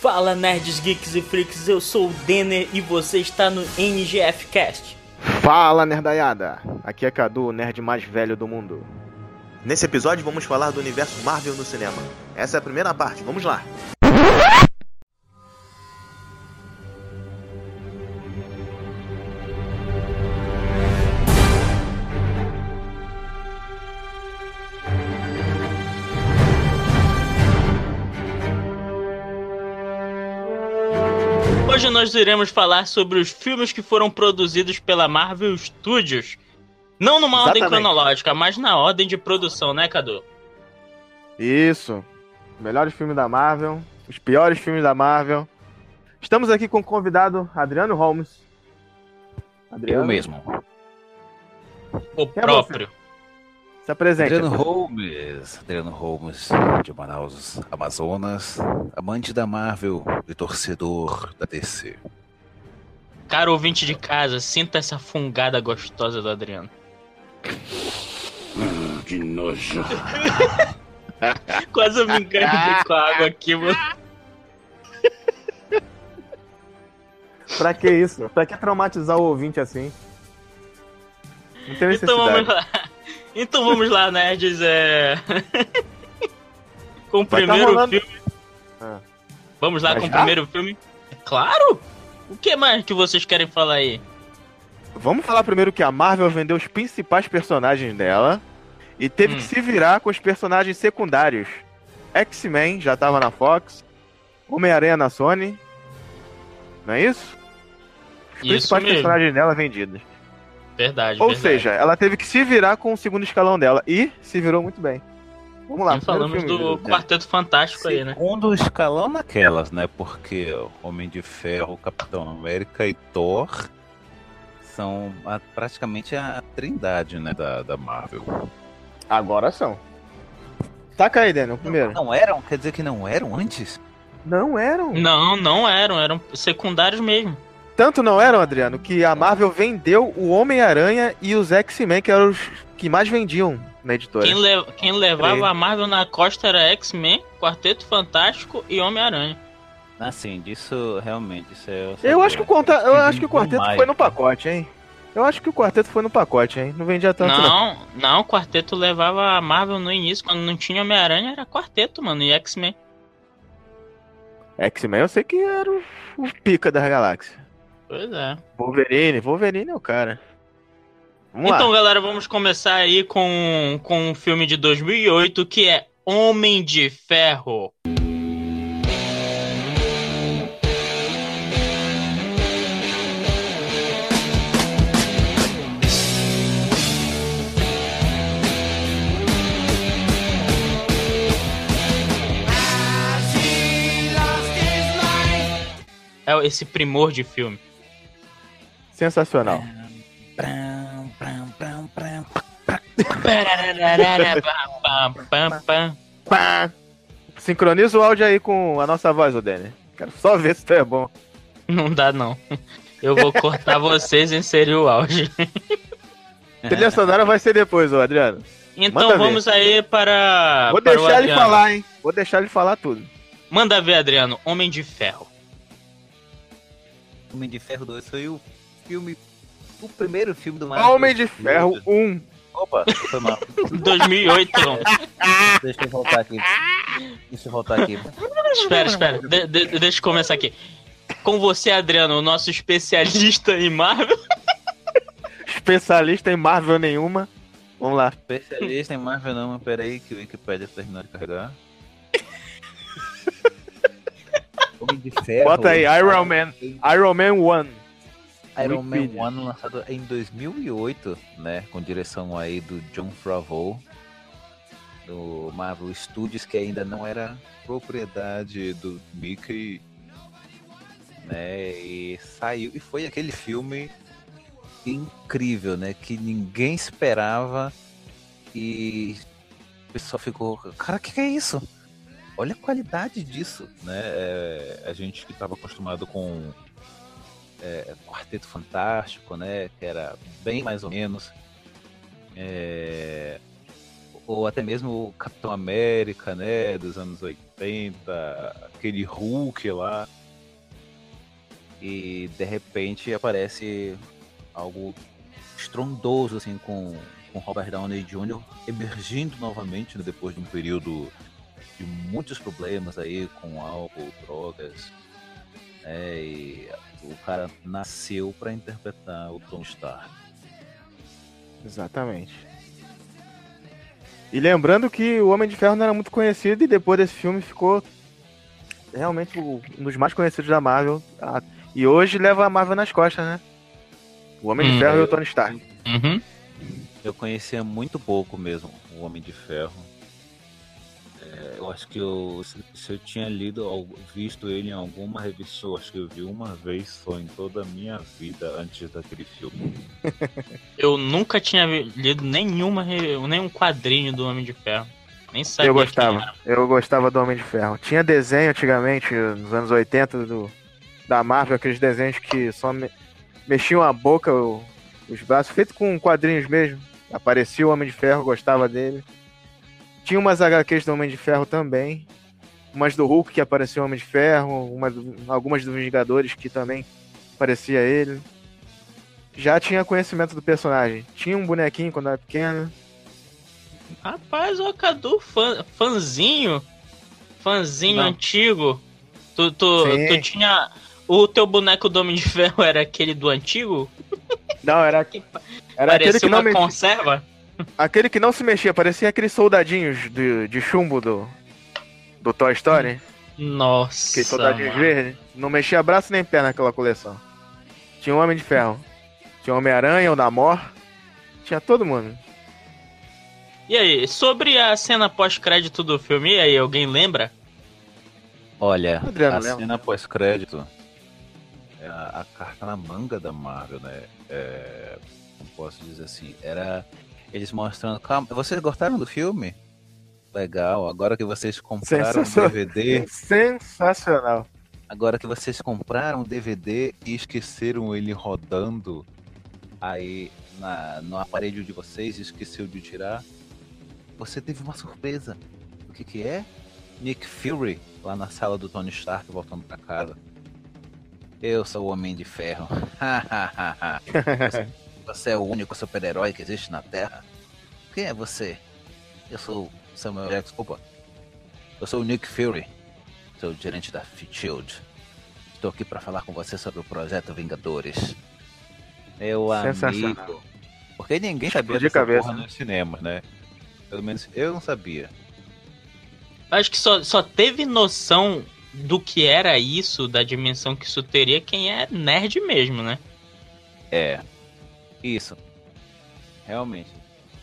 Fala nerds, geeks e freaks, eu sou o Denner e você está no NGF Cast. Fala, nerdaiada! Aqui é Cadu, o nerd mais velho do mundo. Nesse episódio vamos falar do universo Marvel no cinema. Essa é a primeira parte, vamos lá. Nós iremos falar sobre os filmes que foram produzidos pela Marvel Studios. Não numa ordem Exatamente. cronológica, mas na ordem de produção, né, Cadu? Isso. Melhores filmes da Marvel, os piores filmes da Marvel. Estamos aqui com o convidado Adriano Holmes. Adriano, Eu mesmo. O Quem é próprio. Se apresente. Adriano Holmes. Adriano Holmes, de Manaus, Amazonas. Amante da Marvel e torcedor da DC. Cara ouvinte de casa, sinta essa fungada gostosa do Adriano. Que nojo. Quase eu me enganei com a água aqui, mano. Pra que isso? Pra que traumatizar o ouvinte assim? Não tem necessidade. Então vamos lá. Então vamos lá, nerds. É... com o tá primeiro rolando- filme. Ah. Vamos lá Mas com o já? primeiro filme? Claro! O que mais que vocês querem falar aí? Vamos falar primeiro que a Marvel vendeu os principais personagens dela e teve Hum. que se virar com os personagens secundários. X-Men já tava na Fox, Homem-Aranha na Sony. Não é isso? Os Isso principais mesmo. personagens dela vendidos. Verdade, Ou verdade. seja, ela teve que se virar com o segundo escalão dela e se virou muito bem. Vamos lá, primeiro falamos filme, do né? Quarteto Fantástico aí, né? Segundo escalão naquelas, né? Porque Homem de Ferro, Capitão América e Thor são a- praticamente a trindade, né? Da, da Marvel. Agora são. Taca aí, Daniel, primeiro. Não eram? Quer dizer que não eram antes? Não eram. Não, não eram, eram secundários mesmo. Tanto não eram, Adriano, que a Marvel vendeu o Homem-Aranha e os X-Men, que eram os que mais vendiam na editora. Quem, le- quem levava a Marvel na costa era X-Men, Quarteto Fantástico e Homem-Aranha. Assim, disso realmente. Isso é, Eu acho que o, conta... eu acho que o quarteto foi no pacote, hein? Eu acho que o quarteto foi no pacote, hein? Não vendia tanto, não. Não, não, o Quarteto levava a Marvel no início, quando não tinha Homem-Aranha, era Quarteto, mano, e X-Men. X-Men eu sei que era o, o pica da galáxia. Pois é. Wolverine, Wolverine é o cara. Vamos Então, lá. galera, vamos começar aí com, com um filme de 2008 que é Homem de Ferro. É esse primor de filme. Pá! Sincroniza o áudio aí com a nossa voz, ô Denner. Quero só ver se tu é bom. Não dá, não. Eu vou cortar vocês e inserir o áudio. Trilha sonora vai ser depois, ô Adriano. Então Manda ver. vamos aí para. Vou para o deixar ele falar, hein? Vou deixar ele falar tudo. Manda ver, Adriano. Homem de Ferro. Homem de Ferro 2 foi o filme. O primeiro filme do Marvel. Homem de Ferro 1. Opa, foi mal. 2008, não. Deixa eu voltar aqui. Deixa eu voltar aqui. Espera, espera. De- de- deixa eu começar aqui. Com você, Adriano, o nosso especialista em Marvel. Especialista em Marvel nenhuma. Vamos lá. Especialista em Marvel não, mas peraí que o Wikipedia terminou de carregar. Homem de Ferro. Bota aí, Iron Man. Iron Man 1. Iron Man Wikipedia. 1 lançado em 2008, né? Com direção aí do John Favreau. Do Marvel Studios, que ainda não era propriedade do Mickey. Né? E saiu. E foi aquele filme incrível, né? Que ninguém esperava. E o pessoal ficou. Cara, o que, que é isso? Olha a qualidade disso, né? É, a gente que estava acostumado com é, Quarteto Fantástico, né? Que era bem mais ou menos. É, ou até mesmo o Capitão América, né? Dos anos 80, aquele Hulk lá. E de repente aparece algo estrondoso, assim, com, com Robert Downey Jr. emergindo novamente né, depois de um período de muitos problemas aí com álcool, drogas. Né, e o cara nasceu para interpretar o Tom Stark. Exatamente. E lembrando que o Homem de Ferro não era muito conhecido e depois desse filme ficou realmente um dos mais conhecidos da Marvel. Ah, E hoje leva a Marvel nas costas, né? O Homem Hum. de Ferro e o Tony Stark. Uhum. Eu conhecia muito pouco mesmo o Homem de Ferro. É, eu acho que eu, se, eu tinha lido, ou visto ele em alguma revista, eu acho que eu vi uma vez só em toda a minha vida antes daquele filme. Eu nunca tinha lido nenhuma, nenhum quadrinho do Homem de Ferro. Nem sabia. Eu gostava. Eu gostava do Homem de Ferro. Tinha desenho antigamente, nos anos 80, do, da Marvel, aqueles desenhos que só me- mexiam a boca, o- os braços, feito com quadrinhos mesmo. Aparecia o Homem de Ferro, gostava dele. Tinha umas HQs do Homem de Ferro também. Umas do Hulk que aparecia o Homem de Ferro, uma do- algumas dos Vingadores que também aparecia ele. Já tinha conhecimento do personagem. Tinha um bonequinho quando era pequeno. Rapaz, o Cadu, fã, fãzinho. Fãzinho Não. antigo. Tu, tu, tu tinha. O teu boneco do Homem de Ferro era aquele do antigo? Não, era, era aquele Parecia que não uma mexia. conserva? Aquele que não se mexia, parecia aqueles soldadinhos de, de chumbo do, do Toy Story. Nossa. Aqueles soldadinhos verdes. Não mexia braço nem pé naquela coleção. Tinha o Homem de Ferro. Tinha o Homem-Aranha, o Namor. Tinha todo mundo. E aí, sobre a cena pós-crédito do filme, e aí, alguém lembra? Olha, Adriano, a lembra? cena pós-crédito é a, a carta na manga da Marvel, né? É, não posso dizer assim. Era eles mostrando. Calma, vocês gostaram do filme? Legal, agora que vocês compraram o. DVD, Sensacional. agora que vocês compraram o DVD e esqueceram ele rodando aí na, no aparelho de vocês, esqueceu de tirar, você teve uma surpresa. O que que é? Nick Fury lá na sala do Tony Stark voltando pra casa. Eu sou o Homem de Ferro. você, é o único super-herói que existe na Terra. Quem é você? Eu sou o Samuel Jackson. Opa. Eu sou o Nick Fury. Sou o gerente da Shield. Estou aqui para falar com você sobre o projeto Vingadores. Meu amigo. Porque ninguém sabia dessa cabeça, porra nos cinemas, né? Pelo menos eu não sabia. Acho que só, só teve noção do que era isso, da dimensão que isso teria, quem é nerd mesmo, né? É. Isso. Realmente.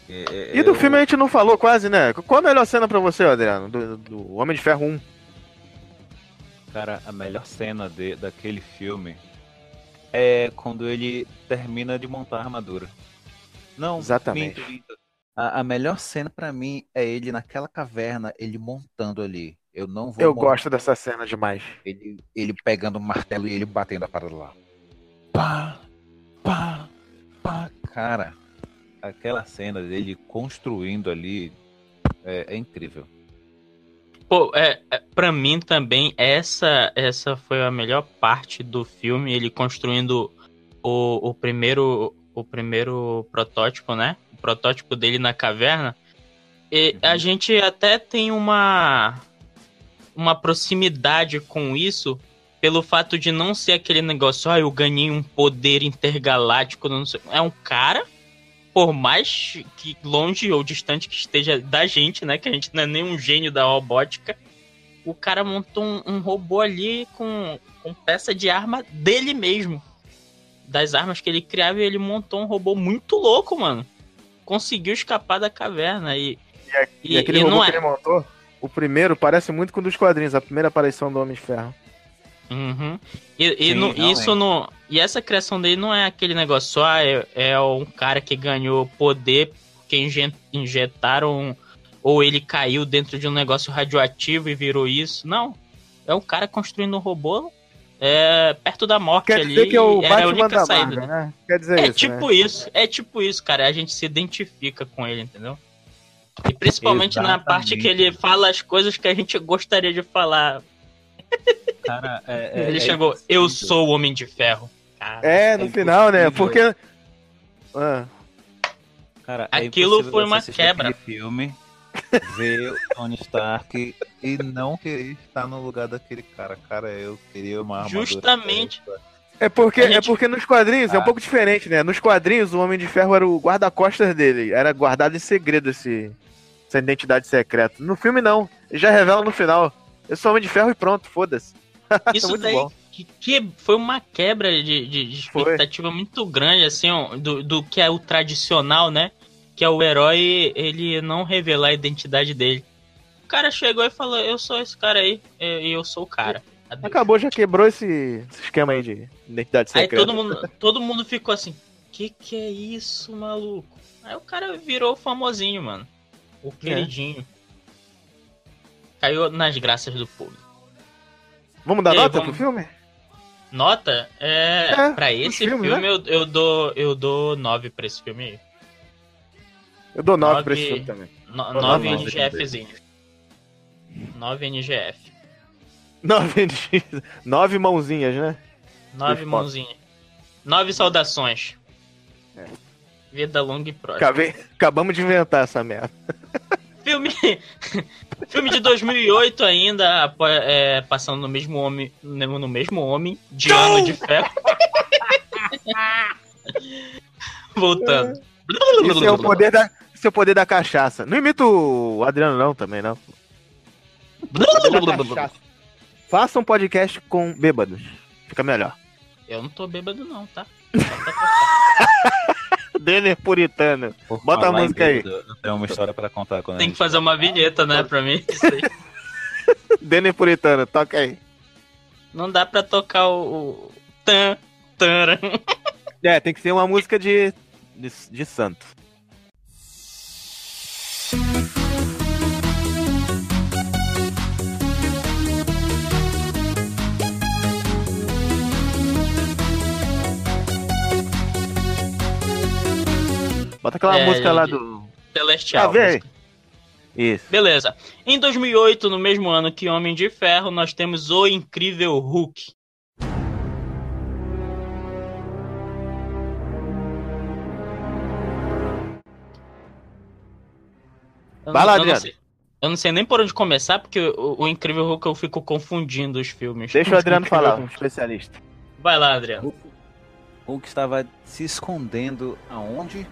É, é, E do eu- filme a gente não falou quase, né? Qual a melhor cena pra você, Adriano? Do, do Homem de Ferro 1. Cara, a melhor cena de, daquele filme é quando ele termina de montar a armadura. Não, Exatamente. minto, minto. A, a melhor cena pra mim é ele naquela caverna, ele montando ali. Eu não vou Eu montar gosto dessa cena demais. ele, ele pegando o martelo e ele batendo a parada lá. Pá, pá. Cara, aquela cena dele construindo ali é, é incrível. Pô, é, é, pra mim também, essa, essa foi a melhor parte do filme, ele construindo o, o primeiro o primeiro protótipo, né? O protótipo dele na caverna. E a gente até tem uma uma proximidade com isso pelo fato de não ser aquele negócio, ah, eu ganhei um poder intergaláctico, não sei. É um cara, por mais que longe ou distante que esteja da gente, né? Que a gente não é nem um gênio da robótica. O cara montou um, um robô ali com, com peça de arma dele mesmo. Das armas que ele criava, e ele montou um robô muito louco, mano. Conseguiu escapar da caverna e. E, aquele e robô que é- ele montou, o primeiro, parece muito com um dos quadrinhos, a primeira aparição do Homem de Ferro. Uhum. E, e Sim, no- isso não. E essa criação dele não é aquele negócio só, ah, é, é um cara que ganhou poder porque inje- injetaram ou ele caiu dentro de um negócio radioativo e virou isso. Não. É um cara construindo um robô é, perto da morte Quer ali. dizer que é o era a única da saída. Marvel, né? Quer dizer É isso, tipo né? isso, é tipo isso, cara. A gente se identifica com ele, entendeu? E principalmente na parte que ele fala as coisas que a gente gostaria de falar. Cara, é, é- ele é chegou, eu sou o Homem de Ferro. Cara, É, no É final, né? Porque... Ah, Cara, é Aquilo foi uma quebra. filme, ver o Tony Stark e não querer estar no lugar daquele cara. Cara, eu queria uma armadura. Justamente. É porque, gente- é porque nos quadrinhos é um Ah. pouco diferente, né? Nos quadrinhos, o Homem de Ferro era o guarda-costas dele. Era guardado em segredo esse, essa identidade secreta. No filme, não. Ele já revela no final. Eu sou Homem de Ferro e pronto, foda-se. Isso daí bom. que, que foi uma quebra de, de- de Foi. expectativa muito grande, assim, ó, do, do que é o tradicional, né? Que é o herói, ele não revelar a identidade dele. O cara chegou e falou, eu sou esse cara aí, e eu sou o cara. Adeus. Acabou, já quebrou esse, esse esquema aí de identidade Aí secreta. todo mundo, todo mundo ficou assim, que que é isso, maluco? Aí o cara virou famosinho, mano. O queridinho. Caiu nas graças do público. Vamos dar E aí, nota vamos- pro filme? Nota, é, É, pra esse filmes, filme né? eu, eu dou eu dou 9 pra esse filme aí. Eu dou 9 Nove- pra esse filme também. No, Dou 9 nove NGFzinhos. 9 NGF. 9, 9 mãozinhas, né? 9 Dos mãozinhas. 9 saudações. É. Vida longa e próspera. Acabei- Acabamos de inventar essa merda. Filme, filme de 2008 ainda, é, passando no mesmo homem, no no mesmo homem de ano de ferro. Voltando. Isso é o poder da, isso é o poder da cachaça. Não imita o Adriano não, também, não. Faça um podcast com bêbados. Fica melhor. Eu não tô bêbado não, tá? Denner Puritano. Por Bota a música aí. Eu tenho uma história pra contar a Tem que fazer uma vinheta, né, pra mim. Isso aí. Denner Puritano, toca aí. Não dá pra tocar o. o tan, taran. É, tem que ser uma música de, de, de santo. Bota aquela É, música lá do. Celestial. Ah, vê aí. Isso. Beleza. Em 2008, no mesmo ano que Homem de Ferro, nós temos O Incrível Hulk. Eu Vai não- lá, eu não Adriano. sei- Eu não sei nem por onde começar, porque o, o Incrível Hulk eu fico confundindo os filmes. Deixa o Adriano falar, um especialista. Vai lá, Adriano. Hulk estava se escondendo aonde?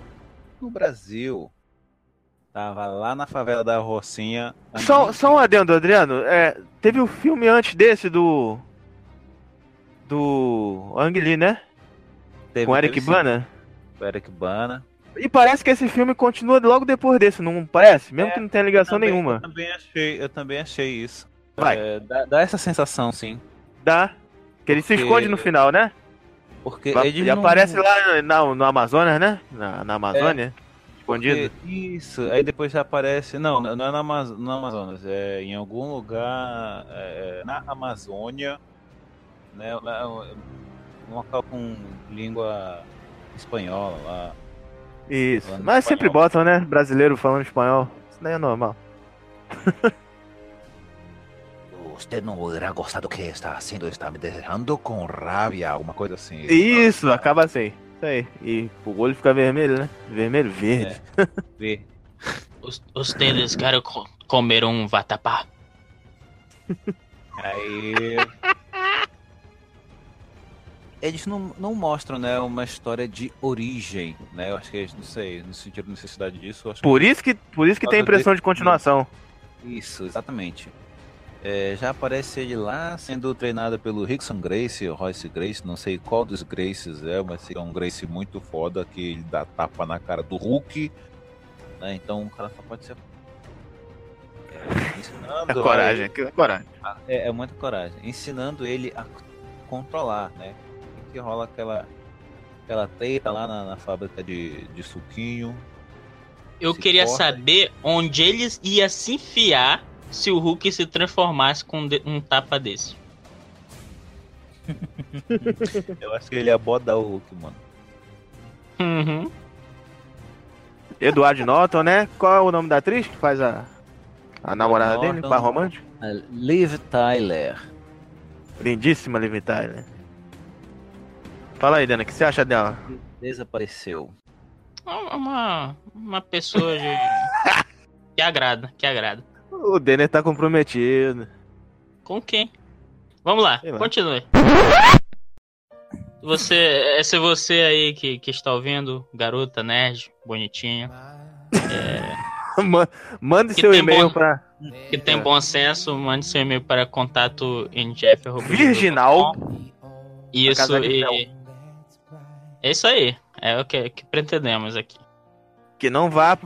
No Brasil. Tava lá na favela da Rocinha. Só, só um adendo, Adriano. É, teve o filme antes desse do. Do. Ang Lee, né? teve Com Eric Bana. Com Eric Bana. E parece que esse filme continua logo depois desse, não parece? Mesmo É, que não tenha ligação Também- nenhuma. Eu também achei, eu também achei isso. Vai. É, dá, dá essa sensação, sim. Dá. Que ele se Porque- esconde no final, né? Porque ele não- aparece lá na, no Amazonas, né? Na, na Amazônia. Escondido. porque- Isso, aí depois já aparece. Não, não é na Amaz- no Amazonas, é em algum lugar é, é, na Amazônia, né? lá, Um local com língua espanhola lá. Isso. Mas sempre espanhol. botam, né? Brasileiro falando espanhol. Isso daí é normal. Você não irá gostar do que está haciendo, está me deixando com rabia, alguma coisa assim. Isso, acaba assim. Isso aí. E o olho fica vermelho, né? Vermelho, verde. Vê. Os, ustedes querem co- comer um vatapá. Aí. Eles não, não mostram, né, uma história de origem, né? Eu acho que eles, não sei, no sentido de necessidade disso. Por isso que, por isso que tem a impressão de continuação. que- Isso, exatamente. É, já aparece ele lá sendo treinado pelo Rickson Grace, Royce Grace, não sei qual dos Graces é, mas é um Grace muito foda que ele dá tapa na cara do Hulk. Né? Então o cara só pode ser. É, ensinando É coragem, é coragem. É, é muita coragem. Ensinando ele a controlar, né? E que rola aquela, aquela treta lá na, na fábrica de, de suquinho. Eu queria corta. saber onde eles ia se enfiar se o Hulk se transformasse com um tapa desse. Eu acho que ele ia bodar o Hulk, mano. Uhum. Eduardo Norton, né? Qual é o nome da atriz que faz a, a namorada dele? Norton. Par romântico? Liv Tyler. Lindíssima Liv Tyler. Fala aí, Dana, o que você acha dela? Desapareceu. Uma, uma pessoa de... que agrada, que agrada. O Denner tá comprometido. Com quem? Vamos lá, lá. continue. Você, esse é você aí que, que está ouvindo, garota, nerd, bonitinha, Ma- Mande seu e-mail bom- pra que tem bom senso, mande seu e-mail para contato em jeff. Virginal. Isso, e... É isso aí, é o que, que pretendemos aqui. que não vá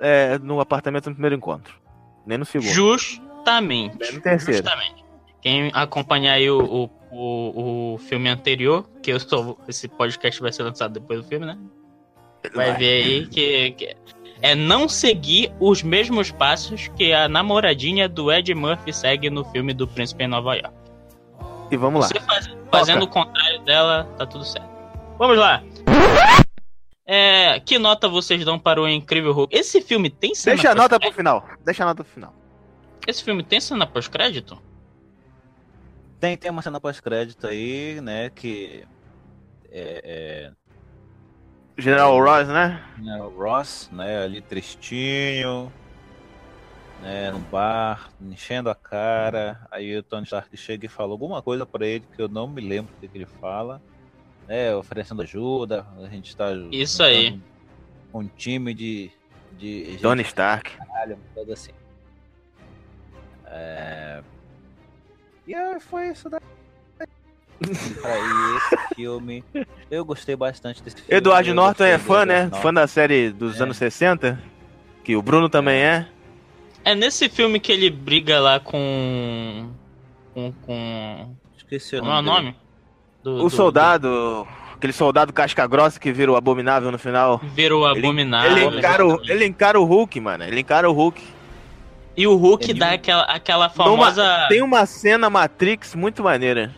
é, no apartamento no primeiro encontro. Nem no segundo. Justamente. Nem no terceiro. Justamente. Quem acompanhar aí o, o, o, o filme anterior, que eu estou. Esse podcast vai ser lançado depois do filme, né? Vai ver aí que, que é não seguir os mesmos passos que a namoradinha do Ed Murphy segue no filme do Príncipe em Nova York. E vamos lá. Você faz- fazendo o contrário dela, tá tudo certo. Vamos lá. É, que nota vocês dão para o Incrível Hulk? Esse filme tem cena Deixa a nota pro pós-crédito? final. Deixa a nota pro final. Esse filme tem cena pós-crédito? Tem, tem uma cena pós-crédito aí, né? Que. É, General Ross, né? é, o Ross, né? Ali tristinho. Né, no bar, enchendo a cara. Aí o Tony Stark chega e fala alguma coisa pra ele que eu não me lembro o que, que ele fala. Né, oferecendo ajuda. A gente tá. Isso aí. Um time de. de Tony Stark. caralho, coisa assim. É... E aí foi isso daí. Aí esse filme. Eu gostei bastante desse filme. Eduardo Norton é fã, né? Edward Fã da série dos É. anos 60. Que o Bruno também é. É nesse filme que ele briga lá com. com. com. Norton. Esqueci o Como é o nome. Do, O do- soldado. Aquele soldado casca grossa que vira o abominável no final. do- Virou Ele- abominável. Ele encara, o, ele encara o Hulk, mano. Ele encara o Hulk. E o Hulk Ele- dá aquela, aquela Numa- famosa. tem uma cena Matrix muito maneira.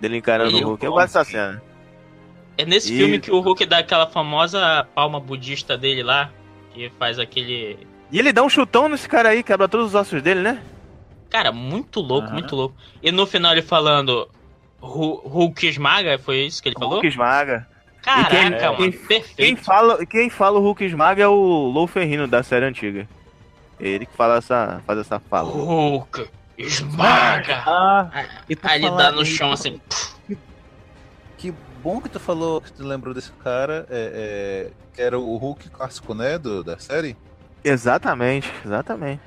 Dele encarando E o Hulk. Eu gosto dessa cena. É nesse E- filme que o Hulk dá aquela famosa palma budista dele lá. Que faz aquele. E ele dá um chutão nesse cara aí, quebra todos os ossos dele, né? Cara, muito louco, Aham. muito louco. E no final ele falando. "Hu- Hulk esmaga, foi isso que ele falou? Hulk esmaga. Caraca, quem- mano, quem- perfeito. Quem fala, quem fala o Hulk esmaga é o Lou Ferrino da série antiga. Ele que fala essa, faz essa fala. Hulk esmaga. Ah, e Aí ele dá no chão assim. Que bom que tu falou, que tu lembrou desse cara. É, é, que era o Hulk clássico, né? Do, da série. Exatamente, exatamente.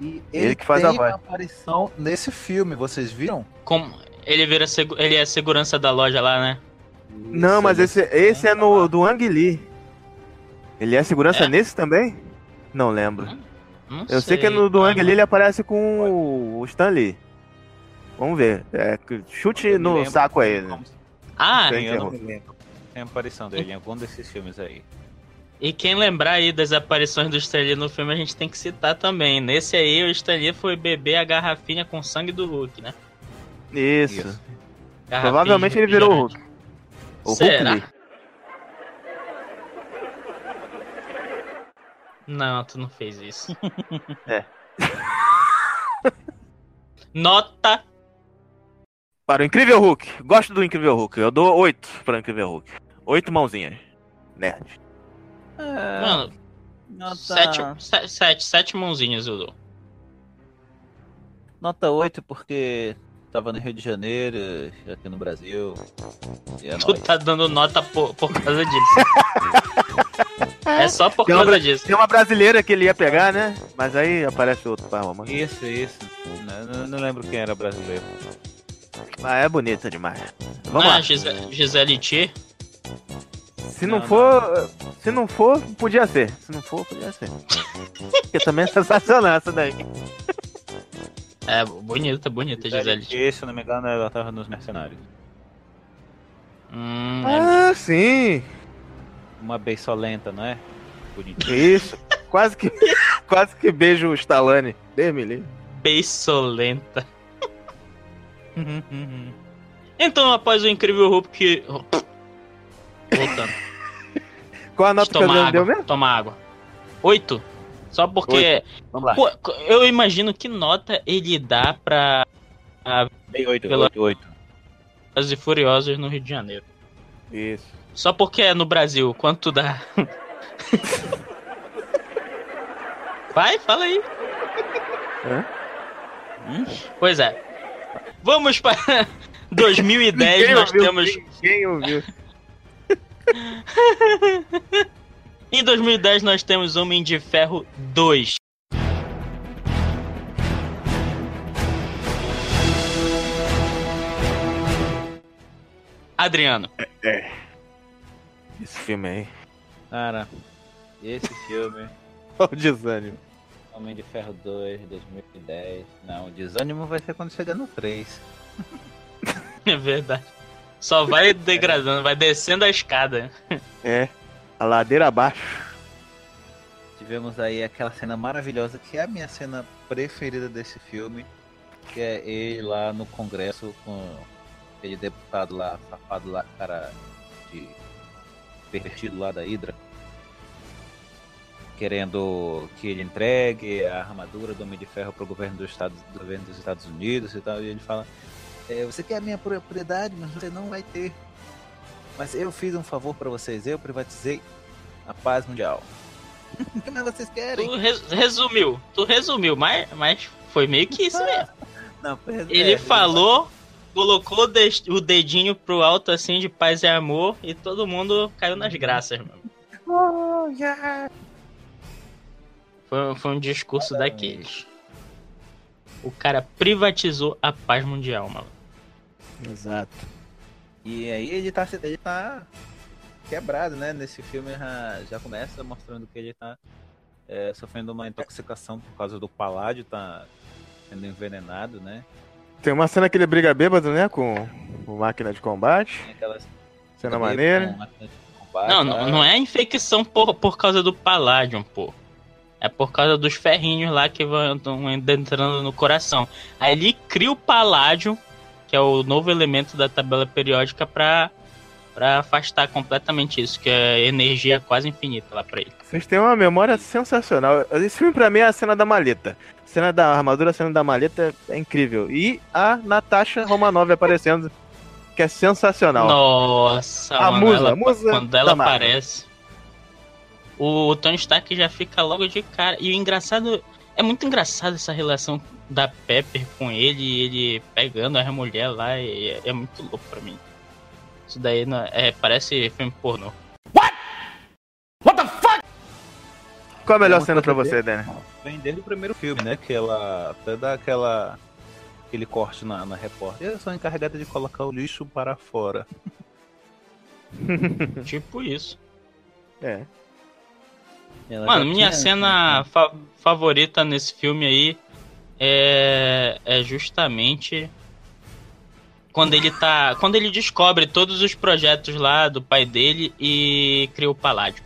E Ele que faz a tem voz. uma aparição nesse filme, vocês viram? Como ele vira segu- ele é segurança da loja lá, né? Não, mas esse, esse é no do Ang Lee. Ele é segurança É? nesse também? Não lembro. Não Eu sei que é no do Ang Lee ele aparece com o Stan Lee. Vamos ver. É, chute no lembro saco aí. Né? Ah, Tem eu não me lembro. Tem a aparição dele em algum desses filmes aí. e quem lembrar aí das aparições do Stan Lee no filme, a gente tem que citar também. Nesse aí, o Stan Lee foi beber a garrafinha com sangue do Hulk, né? Isso. Isso. Provavelmente ele virou o. Hulk. O Será? Hulk Lee. Não, tu não fez isso. É. Nota. Para o Incrível Hulk. Gosto do Incrível Hulk. Eu dou 8 para o Incrível Hulk. 8 mãozinhas. Nerd. É, Mano, nota, sete, se- sete, sete mãozinhas eu dou. nota 8 porque tava no Rio de Janeiro, aqui no Brasil. E é Tu nóis. tá dando nota por, por causa disso. é só por Tem uma, causa bra- disso. tem uma brasileira que ele ia pegar, né? Mas aí aparece outro pra mamãe. Isso, isso. Não, não- não lembro quem era brasileiro. Ah, é bonita demais. Vamos ah, lá. Gisele, Gisele T. Se não, Não, for. Se não for, podia ser. Se não for, podia ser. Porque também é sensacional essa daí. É, bonita, bonita, Gisele T. E, se eu não me engano, ela tava nos Mercenários. Hum, é- Ah, sim. Uma beiçolenta, não é? Bonitinho. Isso. Quase que. quase que beijo o Stallone. Deus me livre. Beisolenta. Então, após o incrível Hulk. Voltando. Qual a nota que o deu água. mesmo? Toma água. Oito. Só porque. Vamos lá. Pô, eu imagino que nota ele dá pra Dei 8, Pela- 8, 8. As e Furiosos no Rio de Janeiro. Isso. Só porque é no Brasil, quanto dá? Vai, fala aí. Hã? Hum? Pois é. Vamos para 2010, Ninguém nós ouviu, temos. Ninguém ouviu. Em 2010 nós temos Homem de Ferro 2. Adriano, Esse filme aí. Cara, esse filme, Olha o desânimo. Homem de Ferro 2, 2010. Não, o desânimo vai ser quando chegar no 3. é verdade. Só vai degradando, vai descendo a escada. É. A ladeira abaixo. Tivemos aí aquela cena maravilhosa, que é a minha cena preferida desse filme, que é ele lá no Congresso com aquele deputado lá, safado lá, cara de pervertido lá da Hydra, querendo que ele entregue a armadura do Homem de Ferro para o governo dos Estados, do governo dos Estados Unidos e tal, e ele fala, "É, você quer a minha propriedade, mas você não vai ter. Mas eu fiz um favor para vocês, eu privatizei a paz mundial. O que mais vocês querem? Tu res- resumiu, tu resumiu, mas, mas foi meio que isso mesmo. Não, é, Ele é, falou, colocou o dedinho pro alto assim de paz e amor e todo mundo caiu nas graças, mano. Oh, yeah. Foi, foi um discurso daqueles. O cara privatizou a paz mundial, mano. Exato. E aí ele tá, ele tá quebrado, né? Nesse filme já, já começa mostrando que ele tá é, sofrendo uma intoxicação por causa do paládio, tá sendo envenenado, né? Tem uma cena que ele briga bêbado, né? Com o máquina de combate. Tem aquelas Cena maneira. combate, Não, tá? não, não é infecção por, por causa do Palladium, pô. É por causa dos ferrinhos lá que vão entrando no coração. Aí ele cria o Palladium, que é o novo elemento da tabela periódica, pra, pra afastar completamente isso, que é energia quase infinita lá pra ele. Vocês têm uma memória sensacional. Esse filme pra mim é a cena da maleta. A cena da armadura, a cena da maleta é incrível. E a Natasha Romanov aparecendo, que é sensacional. Nossa, a mano, musa, ela- a musa quando ela aparece, o Tony Stark já fica logo de cara. E o engraçado, é muito engraçado essa relação da Pepper com ele, e ele pegando a mulher lá, e é, é muito louco pra mim. Isso daí não- é, parece filme pornô. Qual a melhor É cena pra você, Dani? Vem desde o primeiro filme, né? Que ela até dá aquela. aquele corte na, na repórter. Eu sou encarregada de colocar o lixo para fora. tipo isso. É. Ela Mano, minha tinha- cena fa- favorita nesse filme aí é, é justamente quando ele tá. Quando ele descobre todos os projetos lá do pai dele e cria o Paládio.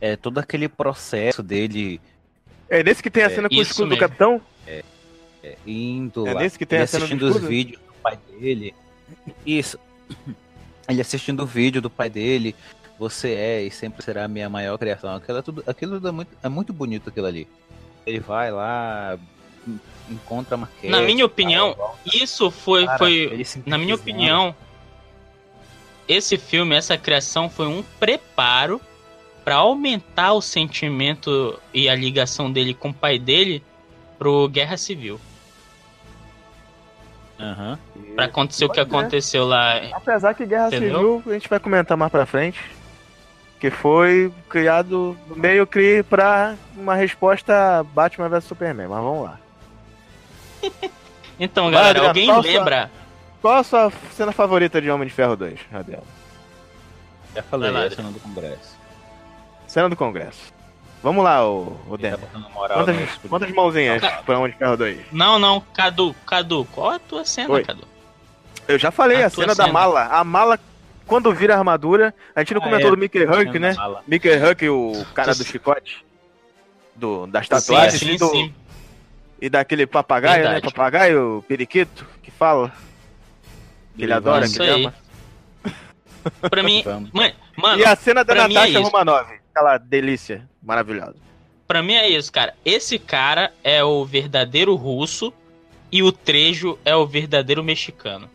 É todo aquele processo dele É nesse que tem a É, cena com o isso escudo do mesmo. capitão? é, indo É lá, nesse que tem ele a cena do assistindo os vídeos do pai dele. Isso. Ele assistindo o vídeo do pai dele. Você é e sempre será a minha maior criação. Aquilo, é tudo, aquilo é, muito, é muito bonito aquilo ali. Ele vai lá, encontra a maquete. Na minha opinião, isso foi, Cara, foi na minha opinião, esse filme, essa criação foi um preparo para aumentar o sentimento e a ligação dele com o pai dele pro Guerra Civil. Aham. Pra acontecer o que ser. aconteceu lá. Apesar que Guerra Entendeu? Civil a gente vai comentar mais pra frente. Que foi criado meio que pra uma resposta Batman vs Superman, mas vamos lá. Então, galera, Adriano, alguém qual a sua- lembra? Qual a sua cena favorita de Homem de Ferro 2, Adriano? Já falei, lá, a cena do Congresso. Cena do Congresso. Vamos lá, o, o Ele tá Quantas, quantas mãozinhas Cara. pra Homem de Ferro 2? Não, não, Cadu, Cadu, qual é a tua cena, Oi. Cadu? Eu já falei, A a, tua cena da cena. mala. A mala, quando vira a armadura, a gente não Ah, comentou é, do Mickey Huck, né? da mala. Mickey Huck, o cara do Sim. chicote. Do, das Sim, tatuagens sim, e, do- sim. e daquele papagaio, né? Verdade. Papagaio, periquito, que fala. Que ele adora, Isso que ele aí. ama. Pra mim, mano, E a cena da é Natasha isso. Romanov. Aquela delícia maravilhosa. pra mim é isso, cara. Esse cara é o verdadeiro russo e o Trejo é o verdadeiro mexicano.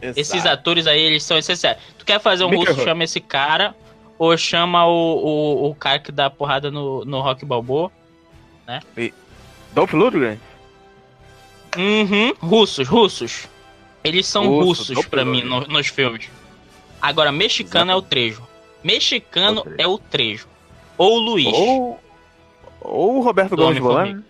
Esses atores aí, eles são essenciais. Tu quer fazer um russo, chama esse cara. Ou chama o, o, o cara que dá porrada no, no Rock Balboa. Dolph Lundgren? Uhum, russos, russos. Eles são Russo, russos pra mim no- nos filmes. Agora, mexicano é o Trejo. Mexicano O Trejo. é o Trejo. Ou o Luiz. Ou, ou o Roberto Gomes de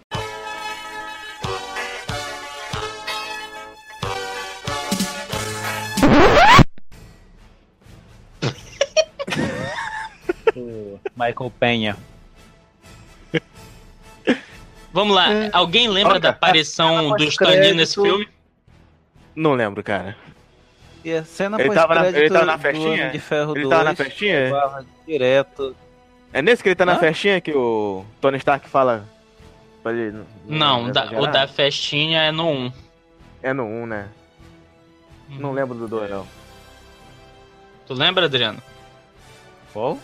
Michael Penha. Vamos lá, É. alguém lembra Olha, da aparição do Stan Lee nesse filme? Não lembro, cara. E a cena Ele tava na- ele tava na festinha? De Ferro Ele 2, tava na festinha? direto. É nesse que ele tá na Hã? festinha que o Tony Stark fala. pra ele Não, da- o da festinha é no 1. É no 1, né? Não lembro do 2, não. Tu lembra, Adriano? Qual?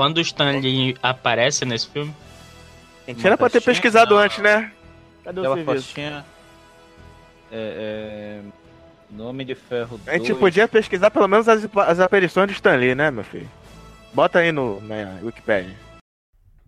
Quando o Stan Lee aparece nesse filme? Gente era pra ter pesquisado Não. antes, né? Cadê o serviço? festinha. É, é, Nome de Ferro 2. A gente podia pesquisar pelo menos as, as aparições de Stan Lee, né, meu filho? Bota aí no, na Wikipedia.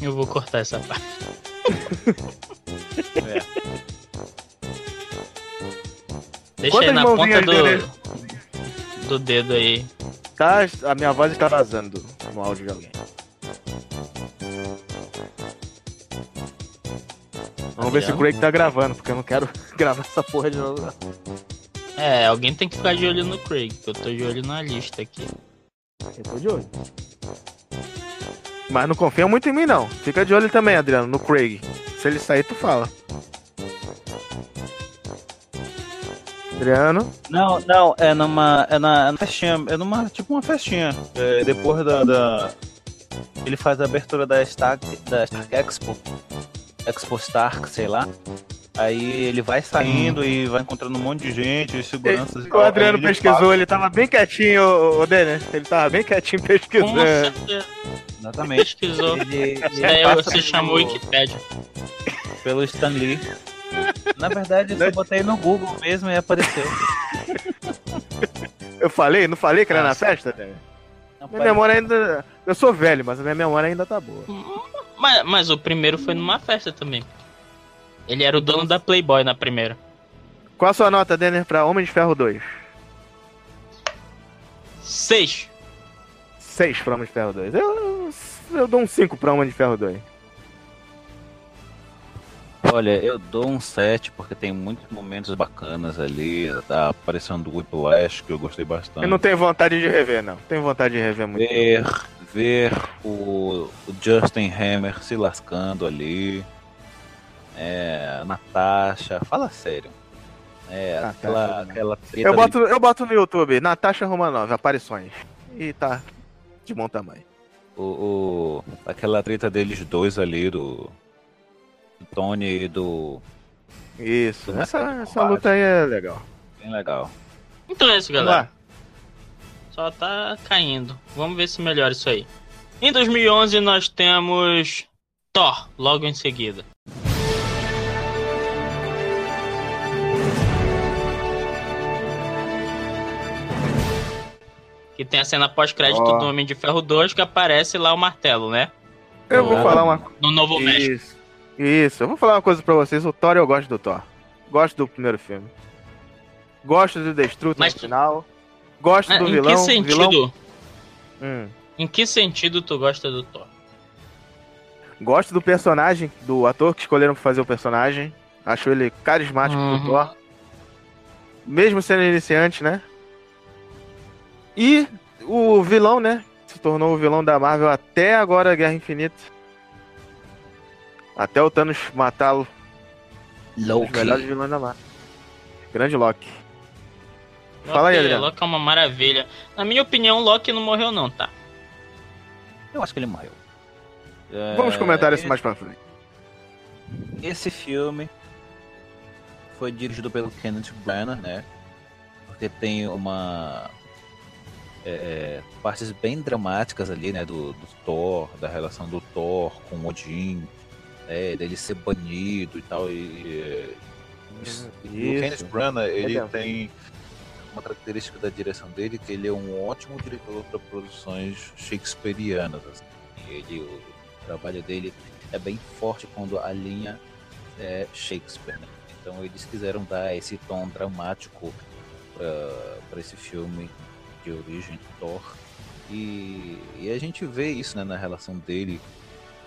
Eu vou cortar essa parte. É. Deixa Quantas aí na ponta do, dele? do dedo aí. Tá, a minha voz está vazando no áudio de alguém. Vamos ver se o? Craig tá gravando, porque eu não quero gravar essa porra de novo. É, alguém tem que ficar de olho no Craig, que eu tô de olho na lista aqui. Eu tô de olho. Mas não confia muito em mim, não. Fica de olho também, Adriano, no Craig. Se ele sair, tu fala. Adriano, Não, não, é numa. É na, é na festinha. É numa. Tipo uma festinha. É, depois da, da- Ele faz a abertura da Stark, da Stark Expo. Expo Stark, sei lá. Aí ele vai saindo e vai encontrando um monte de gente, os seguranças e o. Adriano ele pesquisou, ele tava bem quietinho, ô, ô Denner. Ele tava bem quietinho Com pesquisando. certeza, passa- Exatamente. pesquisou. Ele, ele você pelo- chamou o Wikipedia. pelo Stan Lee. Na verdade, eu só botei no Google mesmo e apareceu. Eu falei? Não falei que era na Nossa. festa, Denner? Não, Minha memória ainda. Eu sou velho, mas a minha memória ainda tá boa. Mas, mas o primeiro foi numa festa também. Ele era o dono da Playboy na primeira. Qual a sua nota, Denner, pra Homem de Ferro 2? 6. 6 pra Homem de Ferro 2. Eu, eu dou um 5 pra Homem de Ferro 2. Olha, eu dou um 7 porque tem muitos momentos bacanas ali. Tá aparecendo o Whiplash, que eu gostei bastante. Eu não tenho vontade de rever, não. Tenho vontade de rever muito. Ver, ver o, o Justin Hammer se lascando ali. É, Natasha, fala sério. É, Natasha, aquela, né? aquela treta Eu ali- boto, eu boto no YouTube, Natasha Romanov, aparições. E tá de bom tamanho. o, o- aquela treta deles dois ali, do, do Tony e do. Isso, Do essa, essa luta aí é legal. Bem legal. Então é isso, galera. Só tá caindo. Vamos ver se melhora isso aí. Em 2011 nós temos Thor, logo em seguida. Que tem a cena pós-crédito Ó. do Homem de Ferro 2 que aparece lá o martelo, né? Eu vou Ah. falar uma No Novo México. Isso. Isso, eu vou falar uma coisa pra vocês. O Thor, eu gosto do Thor. Gosto do primeiro filme. Gosto do Destruto Mas no final. Gosto Ah, do em vilão. que sentido? vilão- Hum. Em que sentido tu gosta do Thor? Gosto do personagem, do ator que escolheram pra fazer o personagem. Acho ele carismático Uhum. do Thor. Mesmo sendo iniciante, né? E o vilão, né? Se tornou o vilão da Marvel até agora Guerra Infinita. Até o Thanos matá-lo. Um dos melhores vilões da Marvel. Grande Loki. Fala aí, Loki- Adriano. Loki é uma maravilha. Na minha opinião, Loki não morreu não, tá? Eu acho que ele morreu. É, Vamos comentar isso mais pra frente. Esse filme foi dirigido pelo Kenneth Branagh, né? Porque tem uma é, partes bem dramáticas ali, né? Do, do Thor, da relação do Thor com Odin, é, dele ser banido e tal. E, é, isso- e o. Kenneth Branagh, ele Legal. tem uma característica da direção dele que ele é um ótimo diretor para produções shakespearianas. assim. Ele, o trabalho dele é bem forte quando a linha é Shakespeare. né? Então eles quiseram dar esse tom dramático para esse filme de origem Thor. E, e a gente vê isso né, na relação dele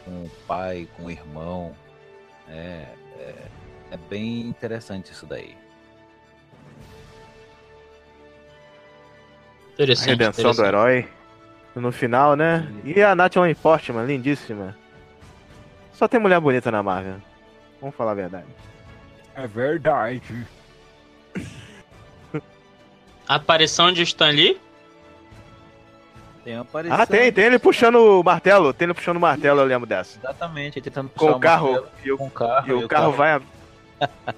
com o pai, com o irmão. É, é, é bem interessante isso daí. A Interessante. redenção do interessante. herói. No final, né? E a Natalie Portman, lindíssima. Só tem mulher bonita na Marvel. Vamos falar a verdade. É verdade. A aparição de Stan Lee? Tem uma aparição. Ah, tem, tem ele puxando o martelo. Tem ele puxando o martelo, eu lembro dessa. Exatamente, ele tentando Com puxar o carro. martelo E o, com o carro. e o carro vai. a-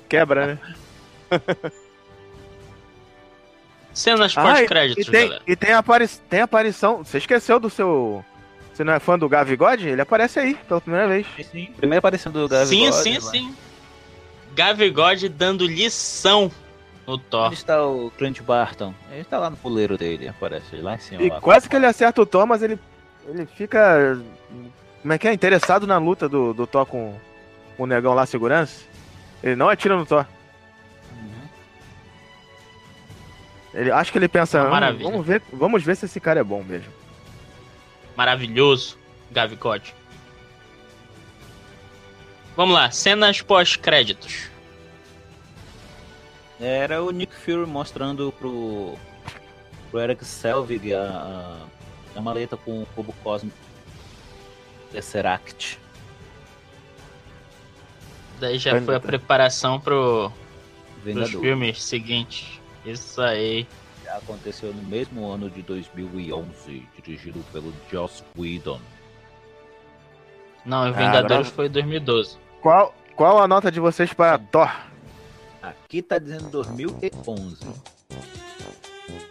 Quebra, né? Cenas Ah, e, pós-créditos, e tem, galera. e tem, apari tem aparição. Você esqueceu do seu. Você não é fã do Gavigode? Ele aparece aí pela primeira vez. Sim, primeiro aparição do Gavi Sim, God, sim, lá. sim. Gavigode dando lição no Thor. Onde está o Clint Barton? Ele tá lá no puleiro dele, aparece lá em cima. E lá. quase que ele acerta o Thor, mas ele, ele fica. Como é que é? Interessado na luta do, do Thor com, com o negão lá, segurança. Ele não atira no Thor. Uhum. Ele, acho que ele pensa, Uma "Hum, maravilha. vamos ver, vamos ver se esse cara é bom mesmo. Maravilhoso, Gavigode. Vamos lá, cenas pós-créditos. Era o Nick Fury mostrando pro, pro Eric Selvig a, a, a maleta com o cubo cósmico Tesseract. Daí já foi a preparação pro, pros Vingador. filmes seguintes. Isso aí. Aconteceu no mesmo ano de 2011, dirigido pelo Joss Whedon. Não, Ah, Vingadores agora- foi 2012. Qual, qual a nota de vocês para Thor? Aqui tá dizendo 2011.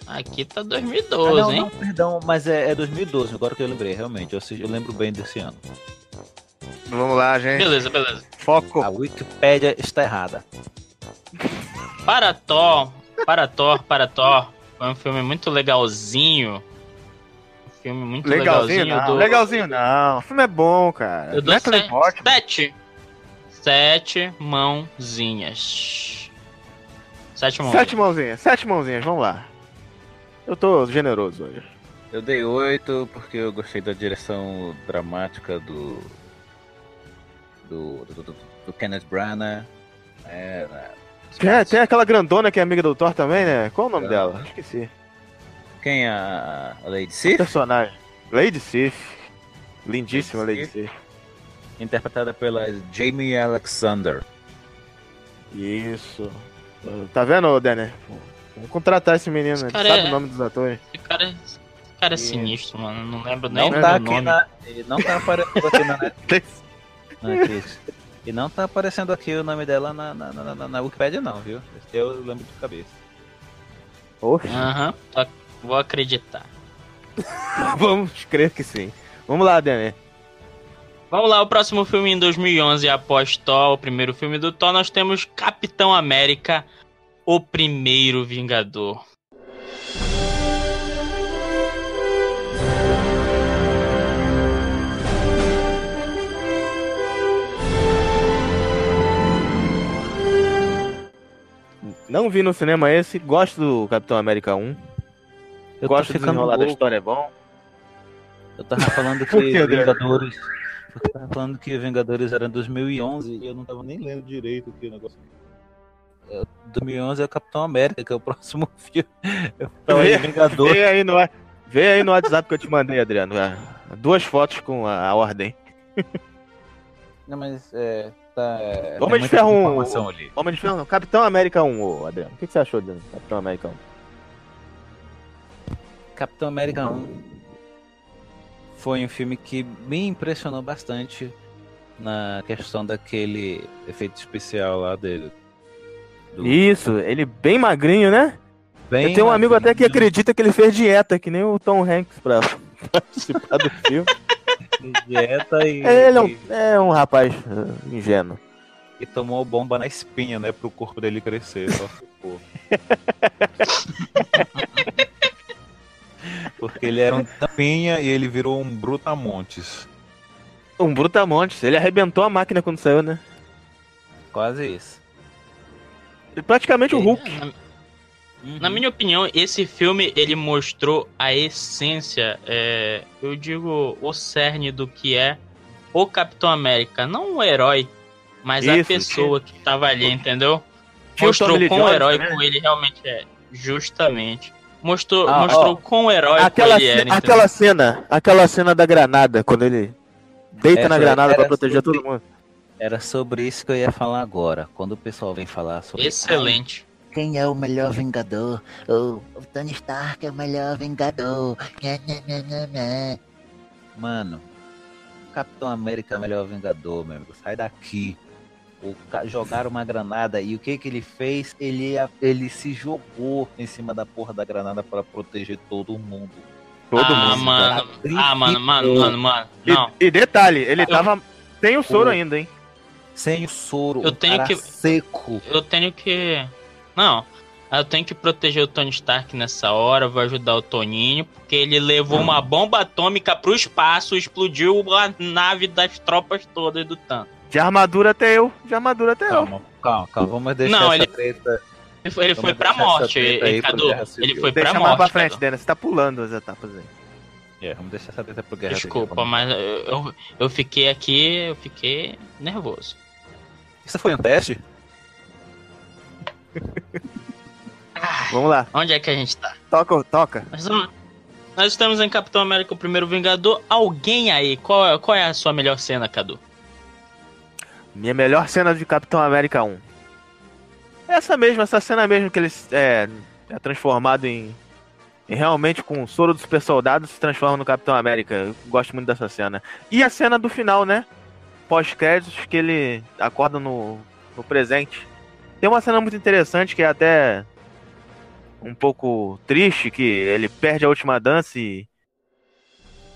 Aqui tá Ah, 2012, não, hein? não, perdão, mas é, é 2012, agora que eu lembrei, realmente. Eu, eu lembro bem desse ano. Vamos lá, gente. Beleza, beleza. Foco. A Wikipédia está errada. Para Thor, para Thor, para Thor. Foi um filme muito legalzinho. Um filme muito Legalzinho legalzinho. não. do... Legalzinho não. O filme é bom, cara. Eu dou Natalie sete. Mãozinhas. Sete mãozinhas. Sete mãozinhas, sete mãozinhas, vamos lá. Eu tô generoso hoje. Eu dei 8 porque eu gostei da direção dramática do. do. do, do, do Kenneth Branagh. É, né, Tem, tem aquela grandona que é amiga do Thor também, né? Qual o nome Ah. dela? Esqueci. Quem? A, a Lady Sif? Personagem. Lady Sif. Lindíssima Lady Lady Sif. Interpretada pela Jamie Alexander. Isso. Tá vendo, Denner? Vamos contratar esse menino, ele cara sabe é- o nome dos atores. Esse cara, esse cara é sinistro, mano. Não lembro Não nem tá do aqui nome. na. Ele não tá aparecendo aqui na Netflix. Netflix. E não tá aparecendo aqui o nome dela na, na, na, na, na Wikipedia, não, viu? Esse eu lembro de cabeça. Oxe, Aham, tá- vou acreditar. vamos crer que sim. Vamos lá, Denner. Vamos lá, o próximo filme em 2011, após Thor, o primeiro filme do Thor, nós temos Capitão América, o primeiro Vingador. Não vi no cinema esse, gosto do Capitão América 1. Eu gosto do desenrolar da história, é bom. Eu tava falando que? Vingadores. Tava falando que Vingadores era 2011 e eu não tava nem lendo direito aqui o negócio. É, 2011 é o Capitão América, que é o próximo filme. Eu tava Vê- em Vingadores. Vê aí no, vê aí no WhatsApp que eu te mandei, Adriano. é, Duas fotos com a, a ordem. Não, mas é. Tá, é, Homem de Ferro 1. informação ali. Homem de Ferro não. Capitão América 1, ô, Adriano. O que, que você achou do Capitão América 1? Capitão América 1 foi um filme que me impressionou bastante na questão daquele efeito especial lá dele. Do- Isso, ele bem magrinho, né? Bem eu tenho um amigo até que acredita que ele fez dieta, que nem o Tom Hanks pra participar do filme. dieta e, Ele é um, é um rapaz uh, ingênuo. e tomou bomba na espinha, né? Pro corpo dele crescer. Só ficou. Porque ele era um tampinha e ele virou um brutamontes. Um Brutamontes. Ele arrebentou a máquina quando saiu, né? Quase isso. Ele praticamente o Hulk. Na, na minha opinião, esse filme ele mostrou a essência, é, eu digo, o cerne do que é o Capitão América. Não o herói, mas a Isso, pessoa que tava ali, entendeu? Mostrou quão herói como ele realmente é. Justamente. Mostrou, Ah, mostrou ó, quão herói Aquela, ele era. ce- entendeu? aquela cena, aquela cena da granada, quando ele deita Essa na granada pra era proteger sobre- todo mundo. Era sobre isso que eu ia falar agora. Quando o pessoal vem falar sobre. Excelente. Quem é o melhor Vingador? O, o Tony Stark é o melhor Vingador. Mano, Capitão América é o melhor Vingador, meu amigo. Sai daqui. O ca- jogaram uma granada e o que que ele fez? Ele, ele se jogou em cima da porra da granada para proteger todo mundo. Todo ah, mundo. mano. Ah, mano, mano, mano, mano. Não. E, e detalhe, ele Eu- tava sem o soro ainda, hein? Sem o soro, Eu tenho cara que- seco. Eu tenho que. Não. Eu tenho que proteger o Tony Stark nessa hora, vou ajudar o Toninho, porque ele levou uma bomba atômica pro espaço, explodiu a nave das tropas todas do Thanos. De armadura até eu. De armadura até eu. Calma, calma, calma. Vamos deixar Não, essa ele- treta. Ele foi, ele foi pra morte, aí Cadu. Ele foi Deixa pra mais morte. pra frente, Cadu. Dena. Você tá pulando as etapas aí. É, vamos deixar essa treta pro Guerra Desculpa, mas eu, eu, eu fiquei aqui, eu fiquei nervoso. Isso foi um teste? Vamos lá. Onde é que a gente tá? Toca, toca. Nós, vamos- nós estamos em Capitão América, o primeiro Vingador. Alguém aí, qual, é- qual é a sua melhor cena, Cadu? Minha melhor cena de Capitão América 1. Essa mesma, essa cena mesmo que ele é, é transformado em, em realmente com o soro do super soldado se transforma no Capitão América. Eu gosto muito dessa cena. E a cena do final, né? Pós-créditos que ele acorda no, no presente. Tem uma cena muito interessante que é até um pouco triste, que ele perde a última dança e,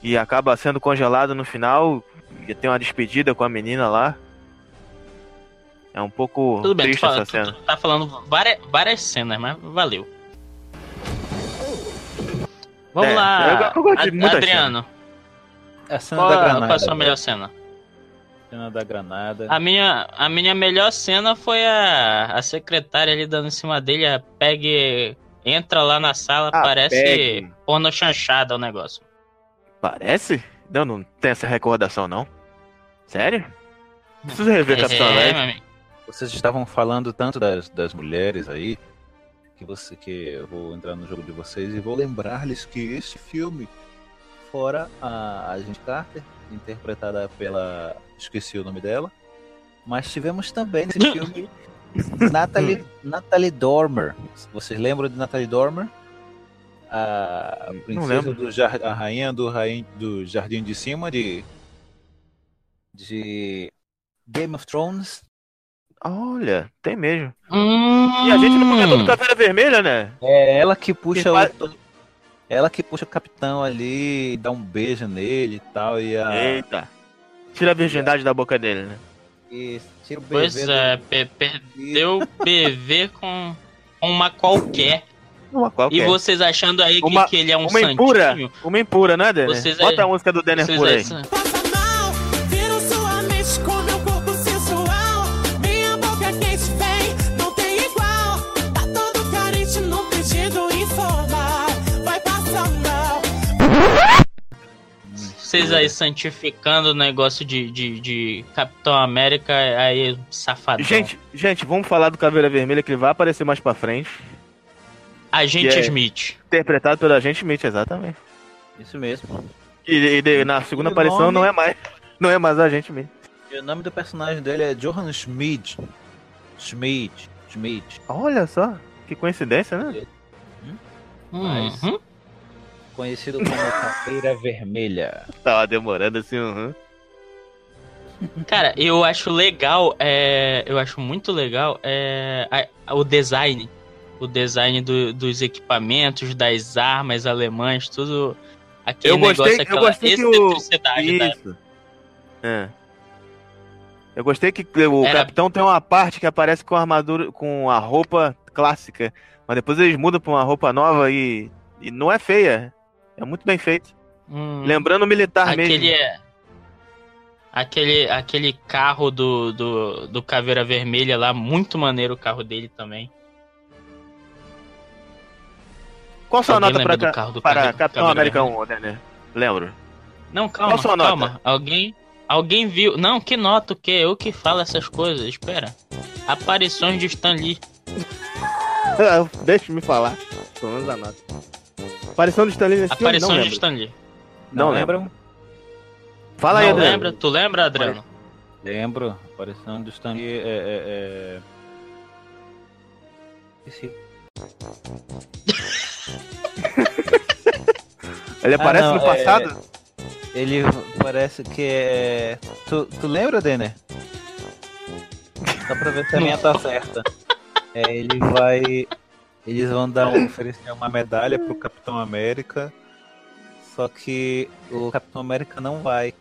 e acaba sendo congelado no final. E tem uma despedida com a menina lá. É um pouco Tudo bem, tu, triste fala- essa tu- cena. tu tá falando várias, várias cenas, mas valeu. Vamos É, lá, eu- eu gosto de Ad- muitas Adriano. A cena Qual, da a- granada. qual é a sua melhor cena? Cena da granada. A minha, a minha melhor cena foi a, a secretária ali dando em cima dele, a Peg entra lá na sala, A parece Peg. porno chanchada o negócio. Parece? Não, não tem essa recordação, não. Sério? Preciso rever Capitão É, América. Vocês estavam falando tanto das, das mulheres aí, que você que eu vou entrar no jogo de vocês e vou lembrar-lhes que este filme, fora a Agente Carter, interpretada pela. esqueci o nome dela, mas tivemos também nesse filme Natalie, Natalie Dormer. Vocês lembram de Natalie Dormer? A princesa do jar, a rainha do, rain, do Jardim de Cima de de Game of Thrones. Olha, tem mesmo. Hum, E a gente não comentou do Caveira Vermelha, né? É ela que puxa o, ela que puxa o capitão ali, dá um beijo nele e tal e a Eita. Tira a virgindade da boca dele, né? e tira o Pois bebê é, do- perdeu o BV com uma qualquer. Uma E qualquer. vocês achando aí que, Uma- que ele é um uma impura. santinho? Uma impura, né, Denner? Vocês Bota aí- a música do Denner Vocês por aí. aí- Vocês aí santificando o negócio de, de, de Capitão América, aí safadão. Gente, gente, vamos falar do Caveira Vermelha que ele vai aparecer mais pra frente. Agente é- Smith. Interpretado pela gente Smith, exatamente. Isso mesmo. E, e na segunda E aparição nome? não é mais. Não é mais a gente Smith. E o nome do personagem dele é Johan Schmid. Schmid. Schmid. Olha só, que coincidência, né? Mas- Uhum. Conhecido como Caveira Vermelha. Tava demorando assim, uhum. Cara, eu acho legal, é, eu acho muito legal é, a- o design. O design do- dos equipamentos, das armas alemãs, tudo. Aquele Eu gostei, negócio, eu aquela gostei que o. excentricidade da Isso. É. Eu gostei que o Era- capitão tem uma parte que aparece com a armadura, com a roupa clássica, mas depois eles mudam pra uma roupa nova e, e não é feia. É muito bem feito. Hum, Lembrando o militar aquele mesmo. é. Aquele, aquele carro do, do, do Caveira Vermelha lá, muito maneiro o carro dele também. Qual sua nota pra, do carro do para Capitão América Vermelha? 1, Denner? Lembro. Não, calma, Qual sua nota? calma. Alguém, alguém viu. Não, que nota o quê? Eu que falo essas coisas, espera. Aparições de Stan Lee. Deixa me falar. Pelo menos a nota. Aparição do Stanley nesse filme? Não Aparições de lembro. Stan Lee. Não, Não lembram? Fala aí, Não Adriano. lembra? Tu lembra, Adriano? Lembro. Aparição do Stanley é. é, é... Esqueci. Ele aparece Ah, não, no passado? é- Ele parece que é. Tu, tu lembra, Denner? Só pra ver se a minha tá certa. É, ele vai. Eles vão dar um, oferecer uma medalha pro Capitão América. Só que o Capitão América não vai.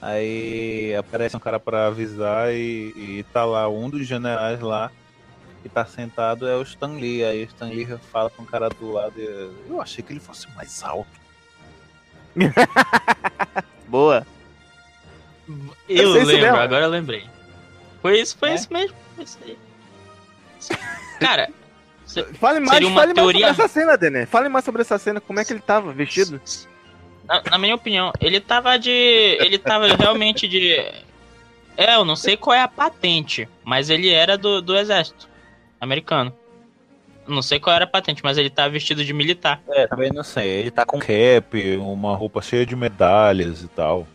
Aí aparece um cara pra avisar e, e tá lá um dos generais lá que tá sentado é o Stan Lee. Aí o Stan Lee fala com o cara do lado e eu achei que ele fosse mais alto. Boa. Eu se lembro, agora eu lembrei. Foi isso, foi É? isso mesmo. Foi isso aí. Cara, Fale mais, Seria uma fale teoria- mais sobre essa cena, Denner. Fale mais sobre essa cena, como é que ele tava vestido. na, na minha opinião, ele tava de. Ele tava realmente de. É, eu não sei qual é a patente, mas ele era do, do exército americano. Não sei qual era a patente, mas ele tava vestido de militar. É, também não sei. Ele tá com cap, uma roupa cheia de medalhas e tal.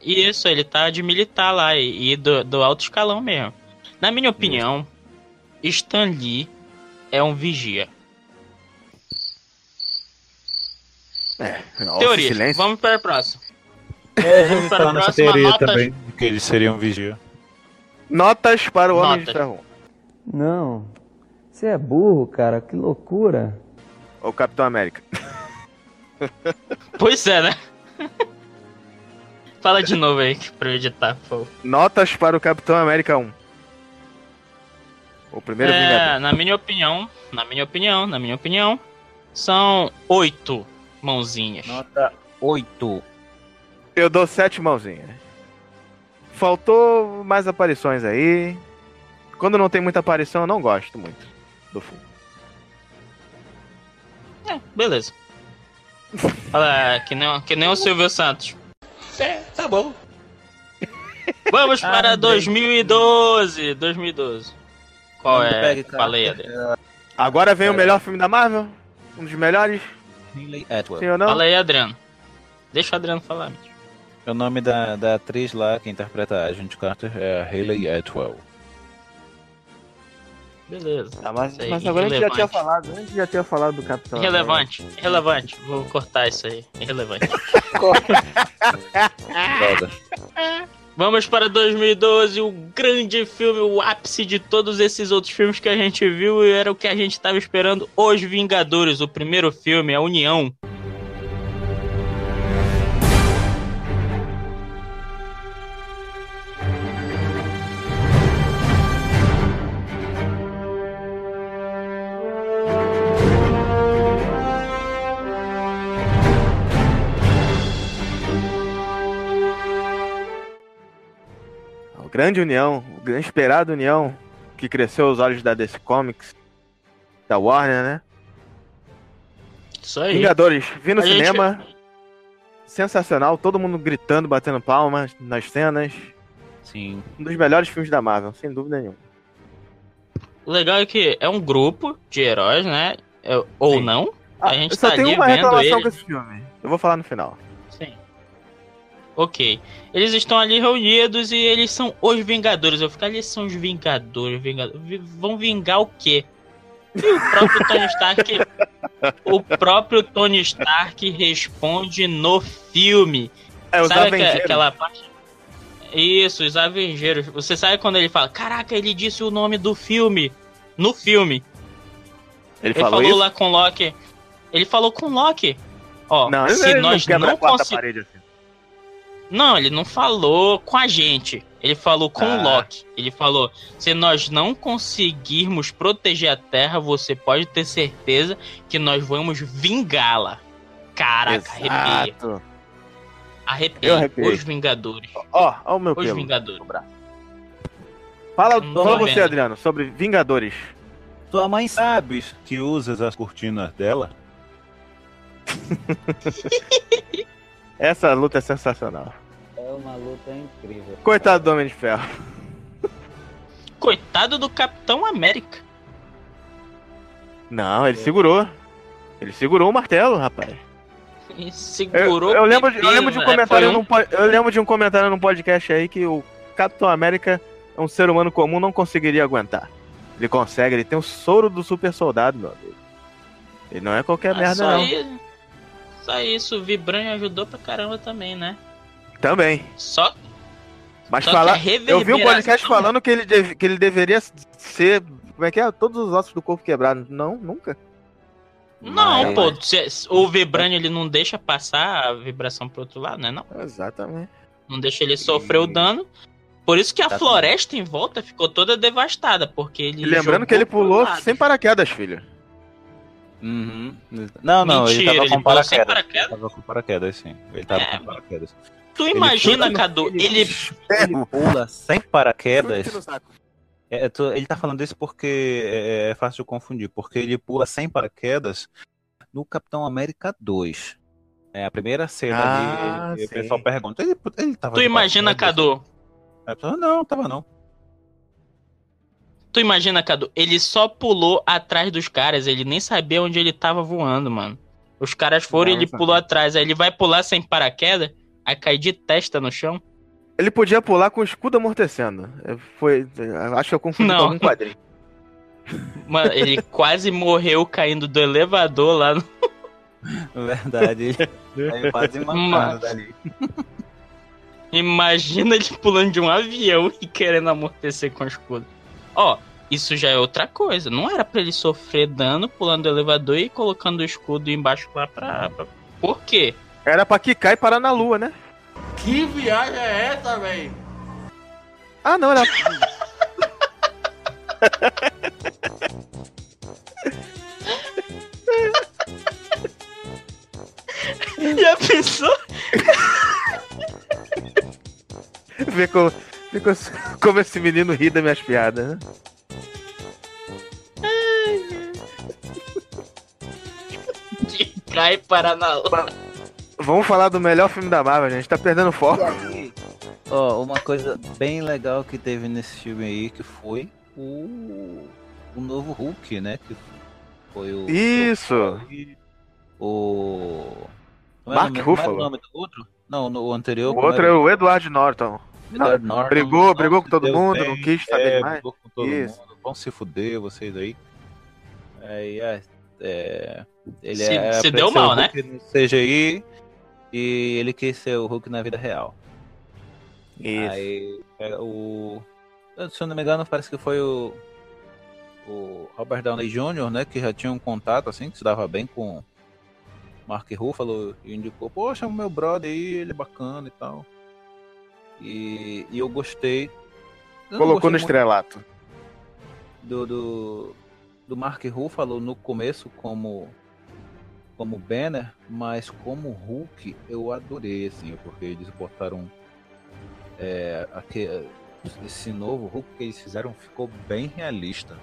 Isso, ele tá de militar lá e, e do, do alto escalão mesmo. Na minha opinião, Stan Lee é um vigia. Nossa, Teoria. silêncio. Vamos para a próxima. É, já ouvi falar nessa teoria notas. também, que ele seria um vigia. Notas para o Homem de Notas. Ferro. Não. Você é burro, cara. Que loucura. Ou Capitão América. Pois é, né? Fala de novo aí pra eu editar, por favor. Notas para o Capitão América 1. O primeiro É, Vingador. na minha opinião, na minha opinião, na minha opinião, são oito mãozinhas. Nota 8. Eu dou sete mãozinhas. faltou mais aparições aí. Quando não tem muita aparição, eu não gosto muito do filme. É, beleza. Olha, que nem, que nem o Silvio Santos. É, tá bom. Vamos para Ah, 2012. 2012. Qual é? pegue, cara. Falei, Adriano. Agora vem o melhor filme da Marvel? Um dos melhores? Ridley Atwell. Sim ou não? Fala aí, Adriano. Deixa o Adriano falar. Mitch. O nome da, da atriz lá que interpreta a Agent Carter é a Hayley Atwell. Beleza. Ah, mas, aí, mas agora a gente já tinha falado, a gente já tinha falado do Capitão. Irrelevante, irrelevante. Vou cortar isso aí. Irrelevante. Droga. Vamos para 2012, o grande filme, o ápice de todos esses outros filmes que a gente viu e era o que a gente estava esperando. Os Vingadores, o primeiro filme, a União. Grande União, grande esperado União, que cresceu aos olhos da DC Comics, da Warner, né? Isso aí. Vingadores, vi no A gente- cinema. Sensacional, todo mundo gritando, batendo palmas nas cenas. Sim. Um dos melhores filmes da Marvel, sem dúvida nenhuma. O legal é que é um grupo de heróis, né? É- ou Sim. não. A gente Eu só tá tenho ali uma reclamação ele. com esse filme. Eu vou falar no final. Ok. Eles estão ali reunidos e eles são os Vingadores. Eu fico ali, são os Vingadores. Vingadores. Vi- Vão vingar o quê? E o próprio Tony Stark. o próprio Tony Stark responde no filme. É, os sabe Avengers. aquela parte? Isso, os Avengers. Você sabe quando ele fala: Caraca, ele disse o nome do filme. No filme. Ele, Ele falou, falou lá com o Loki. Ele falou com o Loki. Ó, Não, se nós não não conseguimos. assim. Não, ele não falou com a gente. Ele falou com o Ah. Loki. Ele falou: se nós não conseguirmos proteger a Terra, você pode ter certeza que nós vamos vingá-la. Caraca, arrepia. Exato. Arrepia. arrepiei. Os Vingadores. Ó, ó o meu Os pelo. Vingadores. Fala, fala você, vendo. Adriano, sobre Vingadores. Tua mãe sabe que usas as cortinas dela? Essa luta é sensacional. É uma luta incrível. Coitado do Homem de Ferro. Coitado do Capitão América. Não, ele segurou. Ele segurou o martelo, rapaz. E Eu, segurou eu lembro, de, eu lembro de um né? comentário Foi um- num eu lembro de um comentário num podcast aí que o Capitão América é um ser humano comum não conseguiria aguentar. Ele consegue, ele tem o soro do super soldado, meu amigo. Ele não é qualquer Ah, merda só não. Isso, só isso, o Vibranium ajudou pra caramba também, né? Também. Só Mas Só que falar, a eu vi um podcast falando que ele, deve- que ele deveria ser, como é que é? Todos os ossos do corpo quebrados. Não, nunca. Não, Mas- pô, se- o Vibranium ele não deixa passar a vibração pro outro lado, né? Não, Exatamente. não deixa ele sofrer o dano. Por isso que a Exatamente. floresta em volta ficou toda devastada, porque ele E lembrando jogou que ele pulou sem paraquedas, filho. Uhum. Não, não, Mentira, ele tava ele com paraquedas. paraquedas? Tava com paraquedas, sim. Ele tava É, com paraquedas. Tu imagina, pula- Cadu, ele... Ele pula sem paraquedas. É, eu tô- ele tá falando isso porque é, é fácil de confundir, porque ele pula sem paraquedas no Capitão América 2. É a primeira cena Ah, ali, o pessoal pergunta, ele, ele tava Tu imagina, paraquedas? Cadu, pessoa, não, tava não. Tu imagina, Cadu, ele só pulou atrás dos caras, ele nem sabia onde ele tava voando, mano. Os caras foram e ele pulou atrás, aí ele vai pular sem paraquedas, aí cai de testa no chão. Ele podia pular com o escudo amortecendo. Foi, acho que eu confundi Não. com algum quadrinho. Mano, ele quase morreu caindo do elevador lá no... Verdade. Aí quase Mano. matando dali. Imagina ele pulando de um avião e querendo amortecer com o escudo. Ó, isso já é outra coisa. Não era pra ele sofrer dano pulando do elevador e colocando o escudo embaixo lá pra. pra- Por quê? Era pra quicar e parar na lua, né? Que viagem é essa, velho? Ah, não, era. Já pensou? Ver, assim, como esse menino ri das minhas piadas, né? Cai Paraná. Vamos falar do melhor filme da Marvel, a gente tá perdendo foco. Ó, uma coisa bem legal que teve nesse filme aí, que foi o, o novo Hulk, né? Que foi o... Isso! O... é Mark o nome- Ruffalo. Como é o nome do outro? Não, no anterior. O como outro é o Edward Norton. Norton. Brigou, Não brigou com todo mundo, bem, não quis saber é, demais. brigou com todo Isso. mundo. Vão se fuder vocês aí. Aí, é, é, ele Se- é se deu mal, o né? No CGI e ele quis ser o Hulk na vida real. Isso. Aí, é, o... Se eu não me engano, parece que foi o... O Robert Downey Jr., né? Que já tinha um contato, assim, que se dava bem com Mark Ruffalo e indicou, poxa, o meu brother aí, ele é bacana e tal. E, e eu gostei. Eu Colocou gostei no estrelato. do, do, do Mark Ruffalo no começo como como Banner, mas como Hulk eu adorei, assim, porque eles botaram é, esse novo Hulk que eles fizeram ficou bem realista.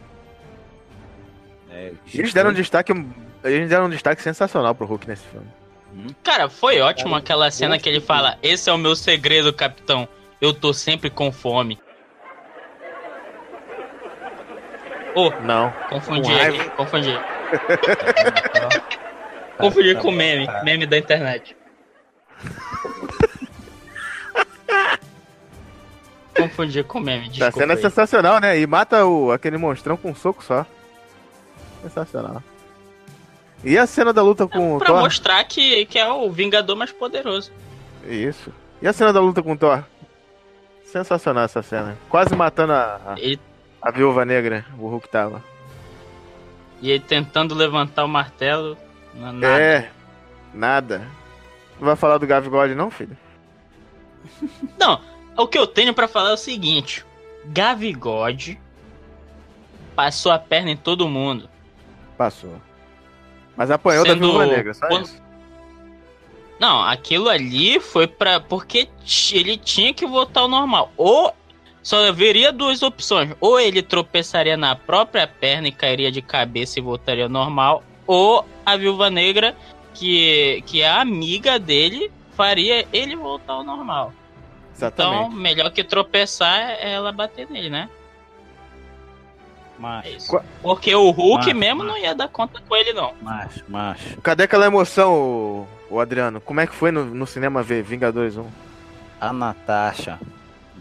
É, Eles deram um destaque, eles deram um destaque sensacional pro Hulk nesse filme. Cara, foi ótimo aquela cena que ele fala: Esse é o meu segredo, capitão. Eu tô sempre com fome. Oh, não. Confundi, Com raiva. confundi. confundi com meme, meme da internet. confundi com meme, A desculpa. cena é sensacional, né? E mata o, aquele monstrão com um soco só. Sensacional. E a cena da luta com o Pra Thor? mostrar que, que é o Vingador mais poderoso. Isso. E a cena da luta com o Thor? Sensacional essa cena. Quase matando a, a, a viúva negra, o Hulk tava. E ele tentando levantar o martelo. na- Nada. É, nada. Não vai falar do Gavigode não, filho? Não, o que eu tenho pra falar é o seguinte: Gavigode passou a perna em todo mundo. Passou. Mas apanhou da Sendo- viúva negra, só quando- isso. Não, aquilo ali foi pra. Porque ele tinha que voltar ao normal. Ou só haveria duas opções: ou ele tropeçaria na própria perna e cairia de cabeça e voltaria ao normal, ou a viúva negra, que, que é a amiga dele, faria ele voltar ao normal. Exatamente. Então, melhor que tropeçar é ela bater nele, né? Mas, Porque o Hulk Mas- mesmo não ia dar conta com ele, não. Macho, macho. Cadê aquela emoção, o, o Adriano? Como é que foi no, no cinema ver Vingadores 1? A Natasha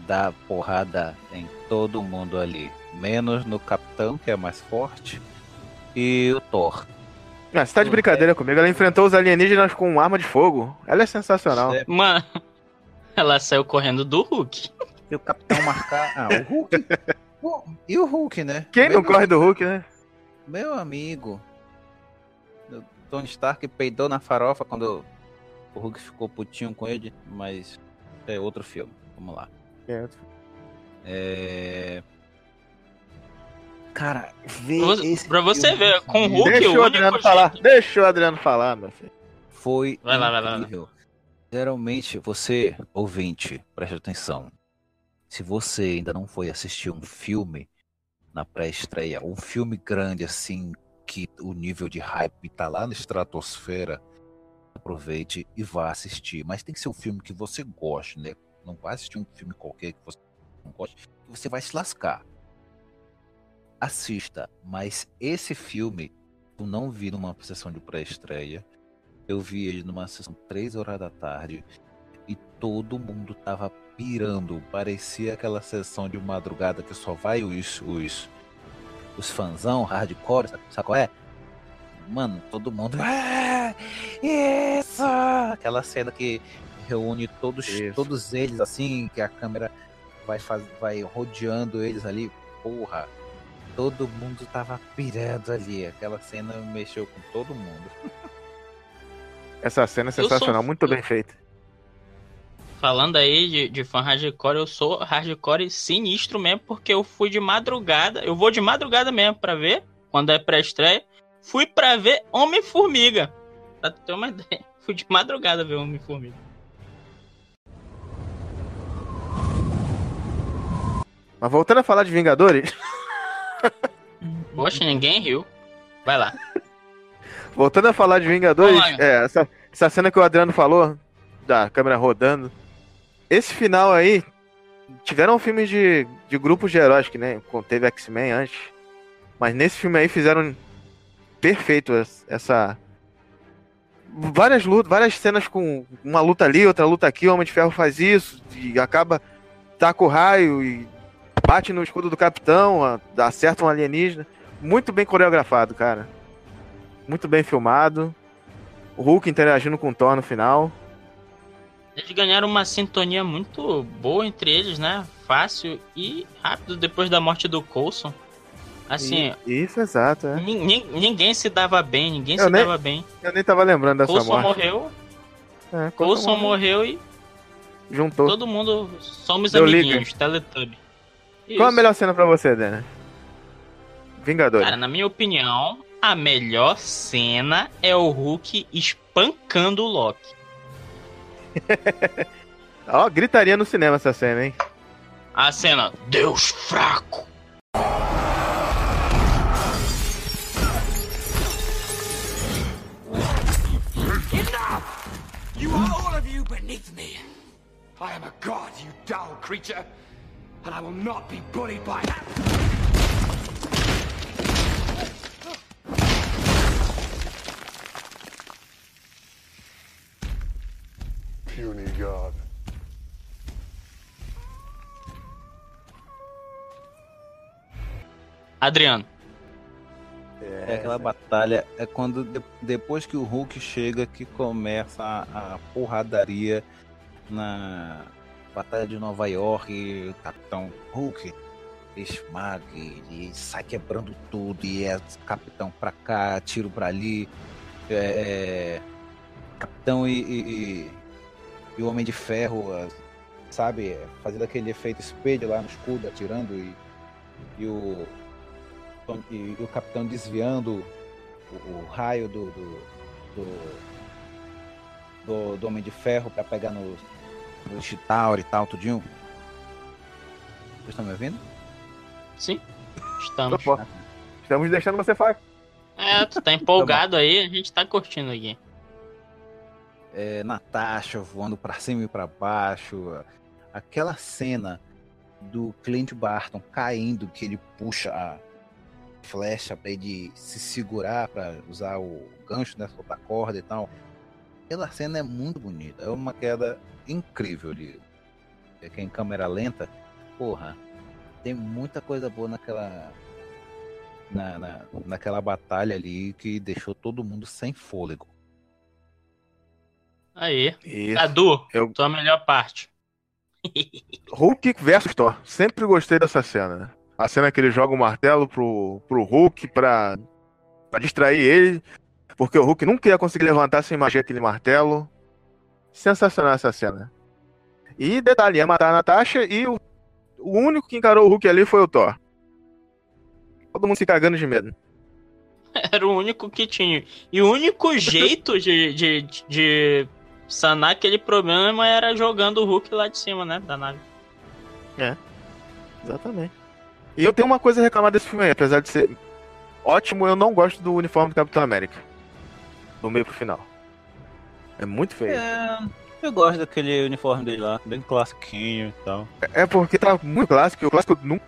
dá porrada em todo mundo ali. Menos no Capitão, que é mais forte. E o Thor. Ah, você tá de brincadeira comigo? Ela enfrentou os alienígenas com uma arma de fogo. Ela é sensacional. Mano, ela saiu correndo do Hulk. E o Capitão marcar. Ah, o Hulk. E o Hulk, né? Quem não Meu- corre do Hulk, né? Meu amigo. O Tony Stark peidou na farofa quando o Hulk ficou putinho com ele, mas é outro filme. Vamos lá. É. Cara, vê Pra você- esse pra você filme ver, com o Hulk, Deixa o Adriano falar. Deixa o Adriano falar, meu filho. Foi Vai lá, vai lá, vai lá. incrível. Geralmente, você, ouvinte, preste atenção. Se você ainda não foi assistir um filme na pré-estreia, um filme grande assim, que o nível de hype tá lá na estratosfera, aproveite e vá assistir. Mas tem que ser um filme que você goste, né? Não vai assistir um filme qualquer que você não goste, que você vai se lascar. Assista, mas esse filme eu não vi numa sessão de pré-estreia. Eu vi ele numa sessão 3 horas da tarde e todo mundo tava pirando. Parecia aquela sessão de madrugada que só vai os os, os fãzão hardcore, sabe, sabe qual é? Mano, todo mundo. "Ah, isso! Aquela cena que reúne todos, todos eles assim, que a câmera vai, faz, vai rodeando eles ali. Porra, todo mundo tava pirando ali. Aquela cena mexeu com todo mundo. Essa cena é Eu sou- sensacional, muito bem feita. Falando aí de, de fã hardcore, eu sou hardcore sinistro mesmo, porque eu fui de madrugada. Eu vou de madrugada mesmo pra ver, quando é pré-estreia. Fui pra ver Homem-Formiga. Pra ter uma ideia. Fui de madrugada ver Homem-Formiga. Mas voltando a falar de Vingadores, Poxa, ninguém riu. Vai lá. voltando a falar de Vingadores, é, essa, essa cena que o Adriano falou, da câmera rodando, esse final aí, tiveram filmes de, de grupos de heróis, que né, teve X-Men antes, mas nesse filme aí fizeram perfeito es- essa... Várias lutas, várias cenas com uma luta ali, outra luta aqui, o Homem de Ferro faz isso, e acaba, taca o raio e bate no escudo do capitão, acerta um alienígena. Muito bem coreografado, cara. Muito bem filmado. O Hulk interagindo com o Thor no final. Eles ganharam uma sintonia muito boa entre eles, né? Fácil e rápido depois da morte do Coulson. Assim, Isso, exato. É. nin- nin- ninguém se dava bem, ninguém Eu se nem- dava bem. Eu nem tava lembrando dessa Coulson morte. morreu, É, Coulson morreu e Juntou. todo mundo somos Deu amiguinhos, Teletubby. Qual a melhor cena pra você, Dana? Vingadores. Cara, na minha opinião, a melhor cena é o Hulk espancando o Loki. Ó, gritaria no cinema essa cena, hein? A cena, Deus fraco. Enough! You are all of you beneath me. I am a god, you dull creature, and I will not be bullied by that. Puny god. Adriano. É aquela batalha, é quando de- depois que o Hulk chega que começa a, a porradaria na Batalha de Nova York e o Capitão Hulk esmaga e sai quebrando tudo e é Capitão pra cá, tiro pra ali, é, é, Capitão e, e- e- o Homem de Ferro, é, sabe, fazendo aquele efeito espelho lá no escudo, atirando e, e o e, e o capitão desviando o, o raio do do, do, do- do Homem de Ferro para pegar no, no Chitauri e tal, tudinho. Vocês estão me ouvindo? Sim, estamos. Estamos deixando você falar. É, tu tá empolgado aí, a gente tá curtindo aqui. É, Natasha voando para cima e para baixo. Aquela cena do Clint Barton caindo, que ele puxa a flecha para ele se segurar para usar o gancho, né, soltar corda e tal. Aquela cena é muito bonita, é uma queda incrível ali. É que é em câmera lenta, porra, tem muita coisa boa naquela na, na, naquela batalha ali que deixou todo mundo sem fôlego. Aí. Isso. Cadu, Eu- tua melhor parte. Hulk versus Thor. Sempre gostei dessa cena, né? A cena que ele joga o martelo pro, pro Hulk pra, pra distrair ele. Porque o Hulk nunca ia conseguir levantar sem magia aquele martelo. Sensacional essa cena. E detalhe, ia matar a Natasha e o, o único que encarou o Hulk ali foi o Thor. Todo mundo se cagando de medo. Era o único que tinha. E o único jeito de, de, de sanar aquele problema era jogando o Hulk lá de cima, né? Da nave. É. Exatamente. E eu tenho uma coisa a reclamar desse filme aí, apesar de ser ótimo, eu não gosto do uniforme do Capitão América. Do meio pro final. É muito feio. É, eu gosto daquele uniforme dele lá, bem classiquinho e tal. É porque tá muito clássico, e o clássico eu nunca,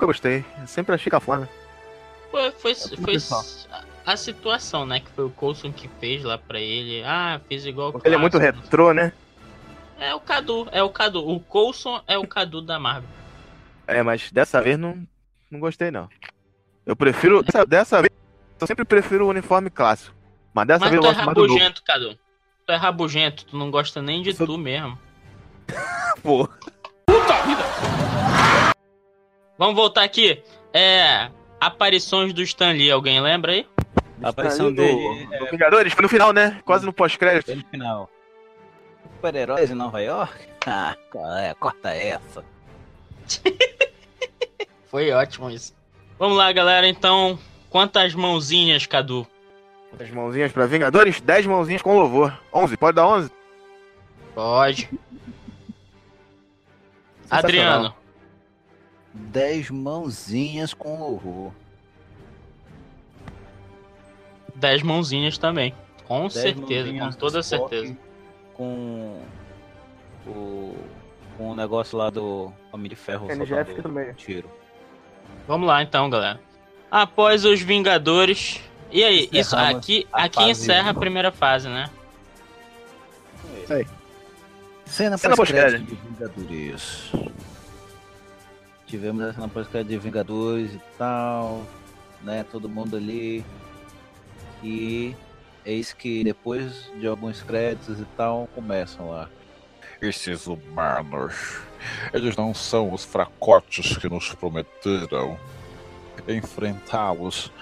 gostei. Eu sempre achei cafona. Foi, foi, foi pessoal. A, situação, né? Que foi o Coulson que fez lá pra ele. Ah, fiz igual o Ele é muito retrô, né? É o Cadu, é o Cadu. O Coulson é o Cadu da Marvel. É, mas dessa vez não, não gostei não. Eu prefiro. Dessa, dessa vez, eu sempre prefiro o uniforme clássico. Mas dessa Mas vez tu eu é gosto mais do rabugento, Cadu. Tu é rabugento, tu não gosta nem de tu mesmo. Pô. Vamos voltar aqui. É. Aparições do Stan Lee, alguém lembra aí? A aparição do, dele. Do. Vingadores? Foi no final, né? Quase no pós-crédito. Foi no final. Super-heróis em Nova York? Ah, é, corta essa. Foi ótimo isso. Vamos lá, galera. Então, quantas mãozinhas, Cadu? Quantas mãozinhas para Vingadores? 10 mãozinhas com louvor. 11, pode dar 11? Pode. Adriano. 10 mãozinhas com louvor. 10 mãozinhas também. Com certeza, com toda certeza. Com o, com o negócio lá do Homem de Ferro. NGF também. Tiro. Vamos lá então, galera. Após os Vingadores. E aí, Encerramos isso aqui, aqui fase... encerra a primeira fase, né? Isso Aí. Cena, cena pós-crédito de Vingadores. Tivemos a cena pós-crédito de Vingadores e tal, né? Todo mundo ali e eis que depois de alguns créditos e tal, começam lá. Esses humanos, eles não são os fracotes que nos prometeram. Enfrentá-los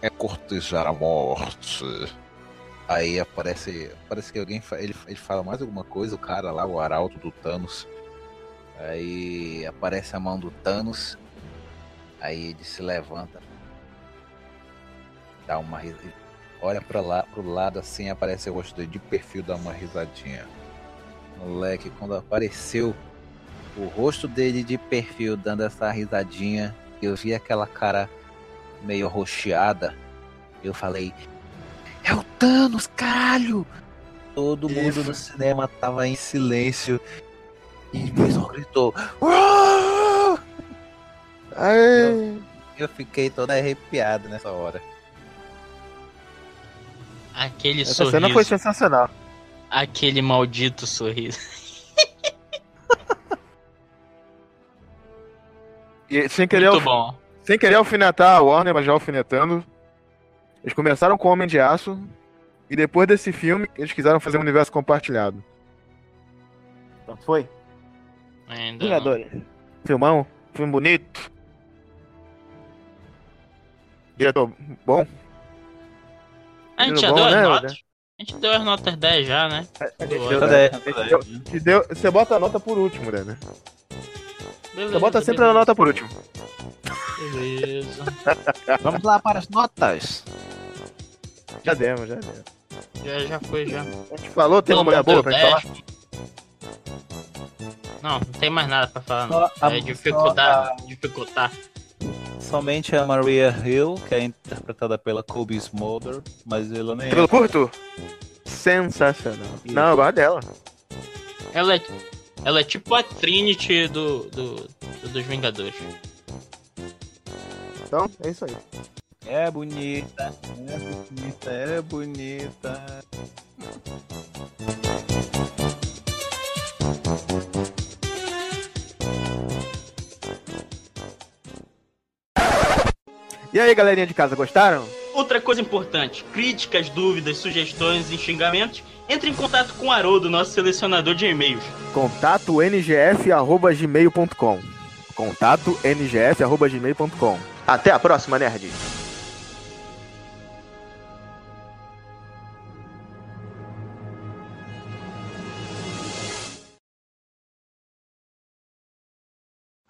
é cortejar a morte. Aí aparece. Parece que alguém ele, ele fala mais alguma coisa, o cara lá, o arauto do Thanos. Aí aparece a mão do Thanos. Aí ele se levanta. Dá uma ris- Olha pra lá, pro lado assim, aparece o rosto dele de perfil, dá uma risadinha. Moleque, quando apareceu o rosto dele de perfil dando essa risadinha, eu vi aquela cara meio rocheada. Eu falei, é o Thanos, caralho! Todo mundo no cinema tava em silêncio. E o pessoal gritou. "Uau!" Eu, eu fiquei todo arrepiado nessa hora. Aquele Essa sorriso. cena foi sensacional. Aquele maldito sorriso. E sem querer, Muito alf- bom. sem querer alfinetar a Warner, mas já alfinetando. Eles começaram com Homem de Aço. E depois desse filme, eles quiseram fazer um universo compartilhado. Pronto, foi? Ainda Vingadores. Filmão, filme bonito. Diretor bom. A gente já bom, deu as né, notas? Alder? A gente deu as notas 10 já, né? A gente deu, né? A dez. te deu- Você bota a nota por último, né? Beleza, Você bota sempre a beleza. nota por último. Beleza. Vamos lá para as notas. Já demos, já demos. Já, já foi, já. A gente falou, tem uma Todo mulher boa pra gente 10. falar? Não, não tem mais nada pra falar, não. a- É dificultar, dificultar. Somente a Maria Hill, que é interpretada pela Kobe Smolder, mas ela nem Cabelo curto? Sensacional. Não, eu gosto dela. Ela é, ela é tipo a Trinity do, do, do- dos Vingadores. Então, é isso aí. é bonita, é bonita, é bonita. E aí, galerinha de casa, gostaram? Outra coisa importante: críticas, dúvidas, sugestões e xingamentos, entre em contato com o Haroldo, nosso selecionador de e-mails. Contato ngf.gmail.com Contato ngf.gmail.com Até a próxima, nerd.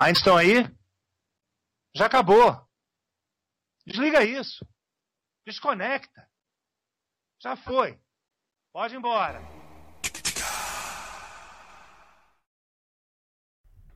Ainda estão aí? Já acabou. Desliga isso. Desconecta. Já foi. Pode ir embora.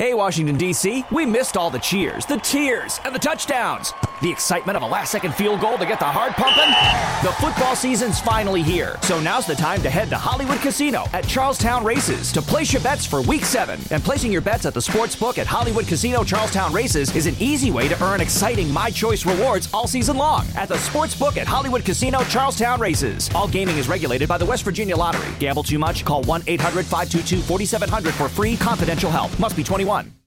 Hey, Washington, D.C., we missed all the cheers, the tears, and the touchdowns. The excitement of a last second field goal to get the heart pumping. The football season's finally here, so now's the time to head to Hollywood Casino at Charlestown Races to place your bets for week seven. And placing your bets at the sports book at Hollywood Casino Charlestown Races is an easy way to earn exciting My Choice rewards all season long at the sports book at Hollywood Casino Charlestown Races. All gaming is regulated by the West Virginia Lottery. Gamble too much? Call 1 800 522 4700 for free confidential help. Must be 21 one.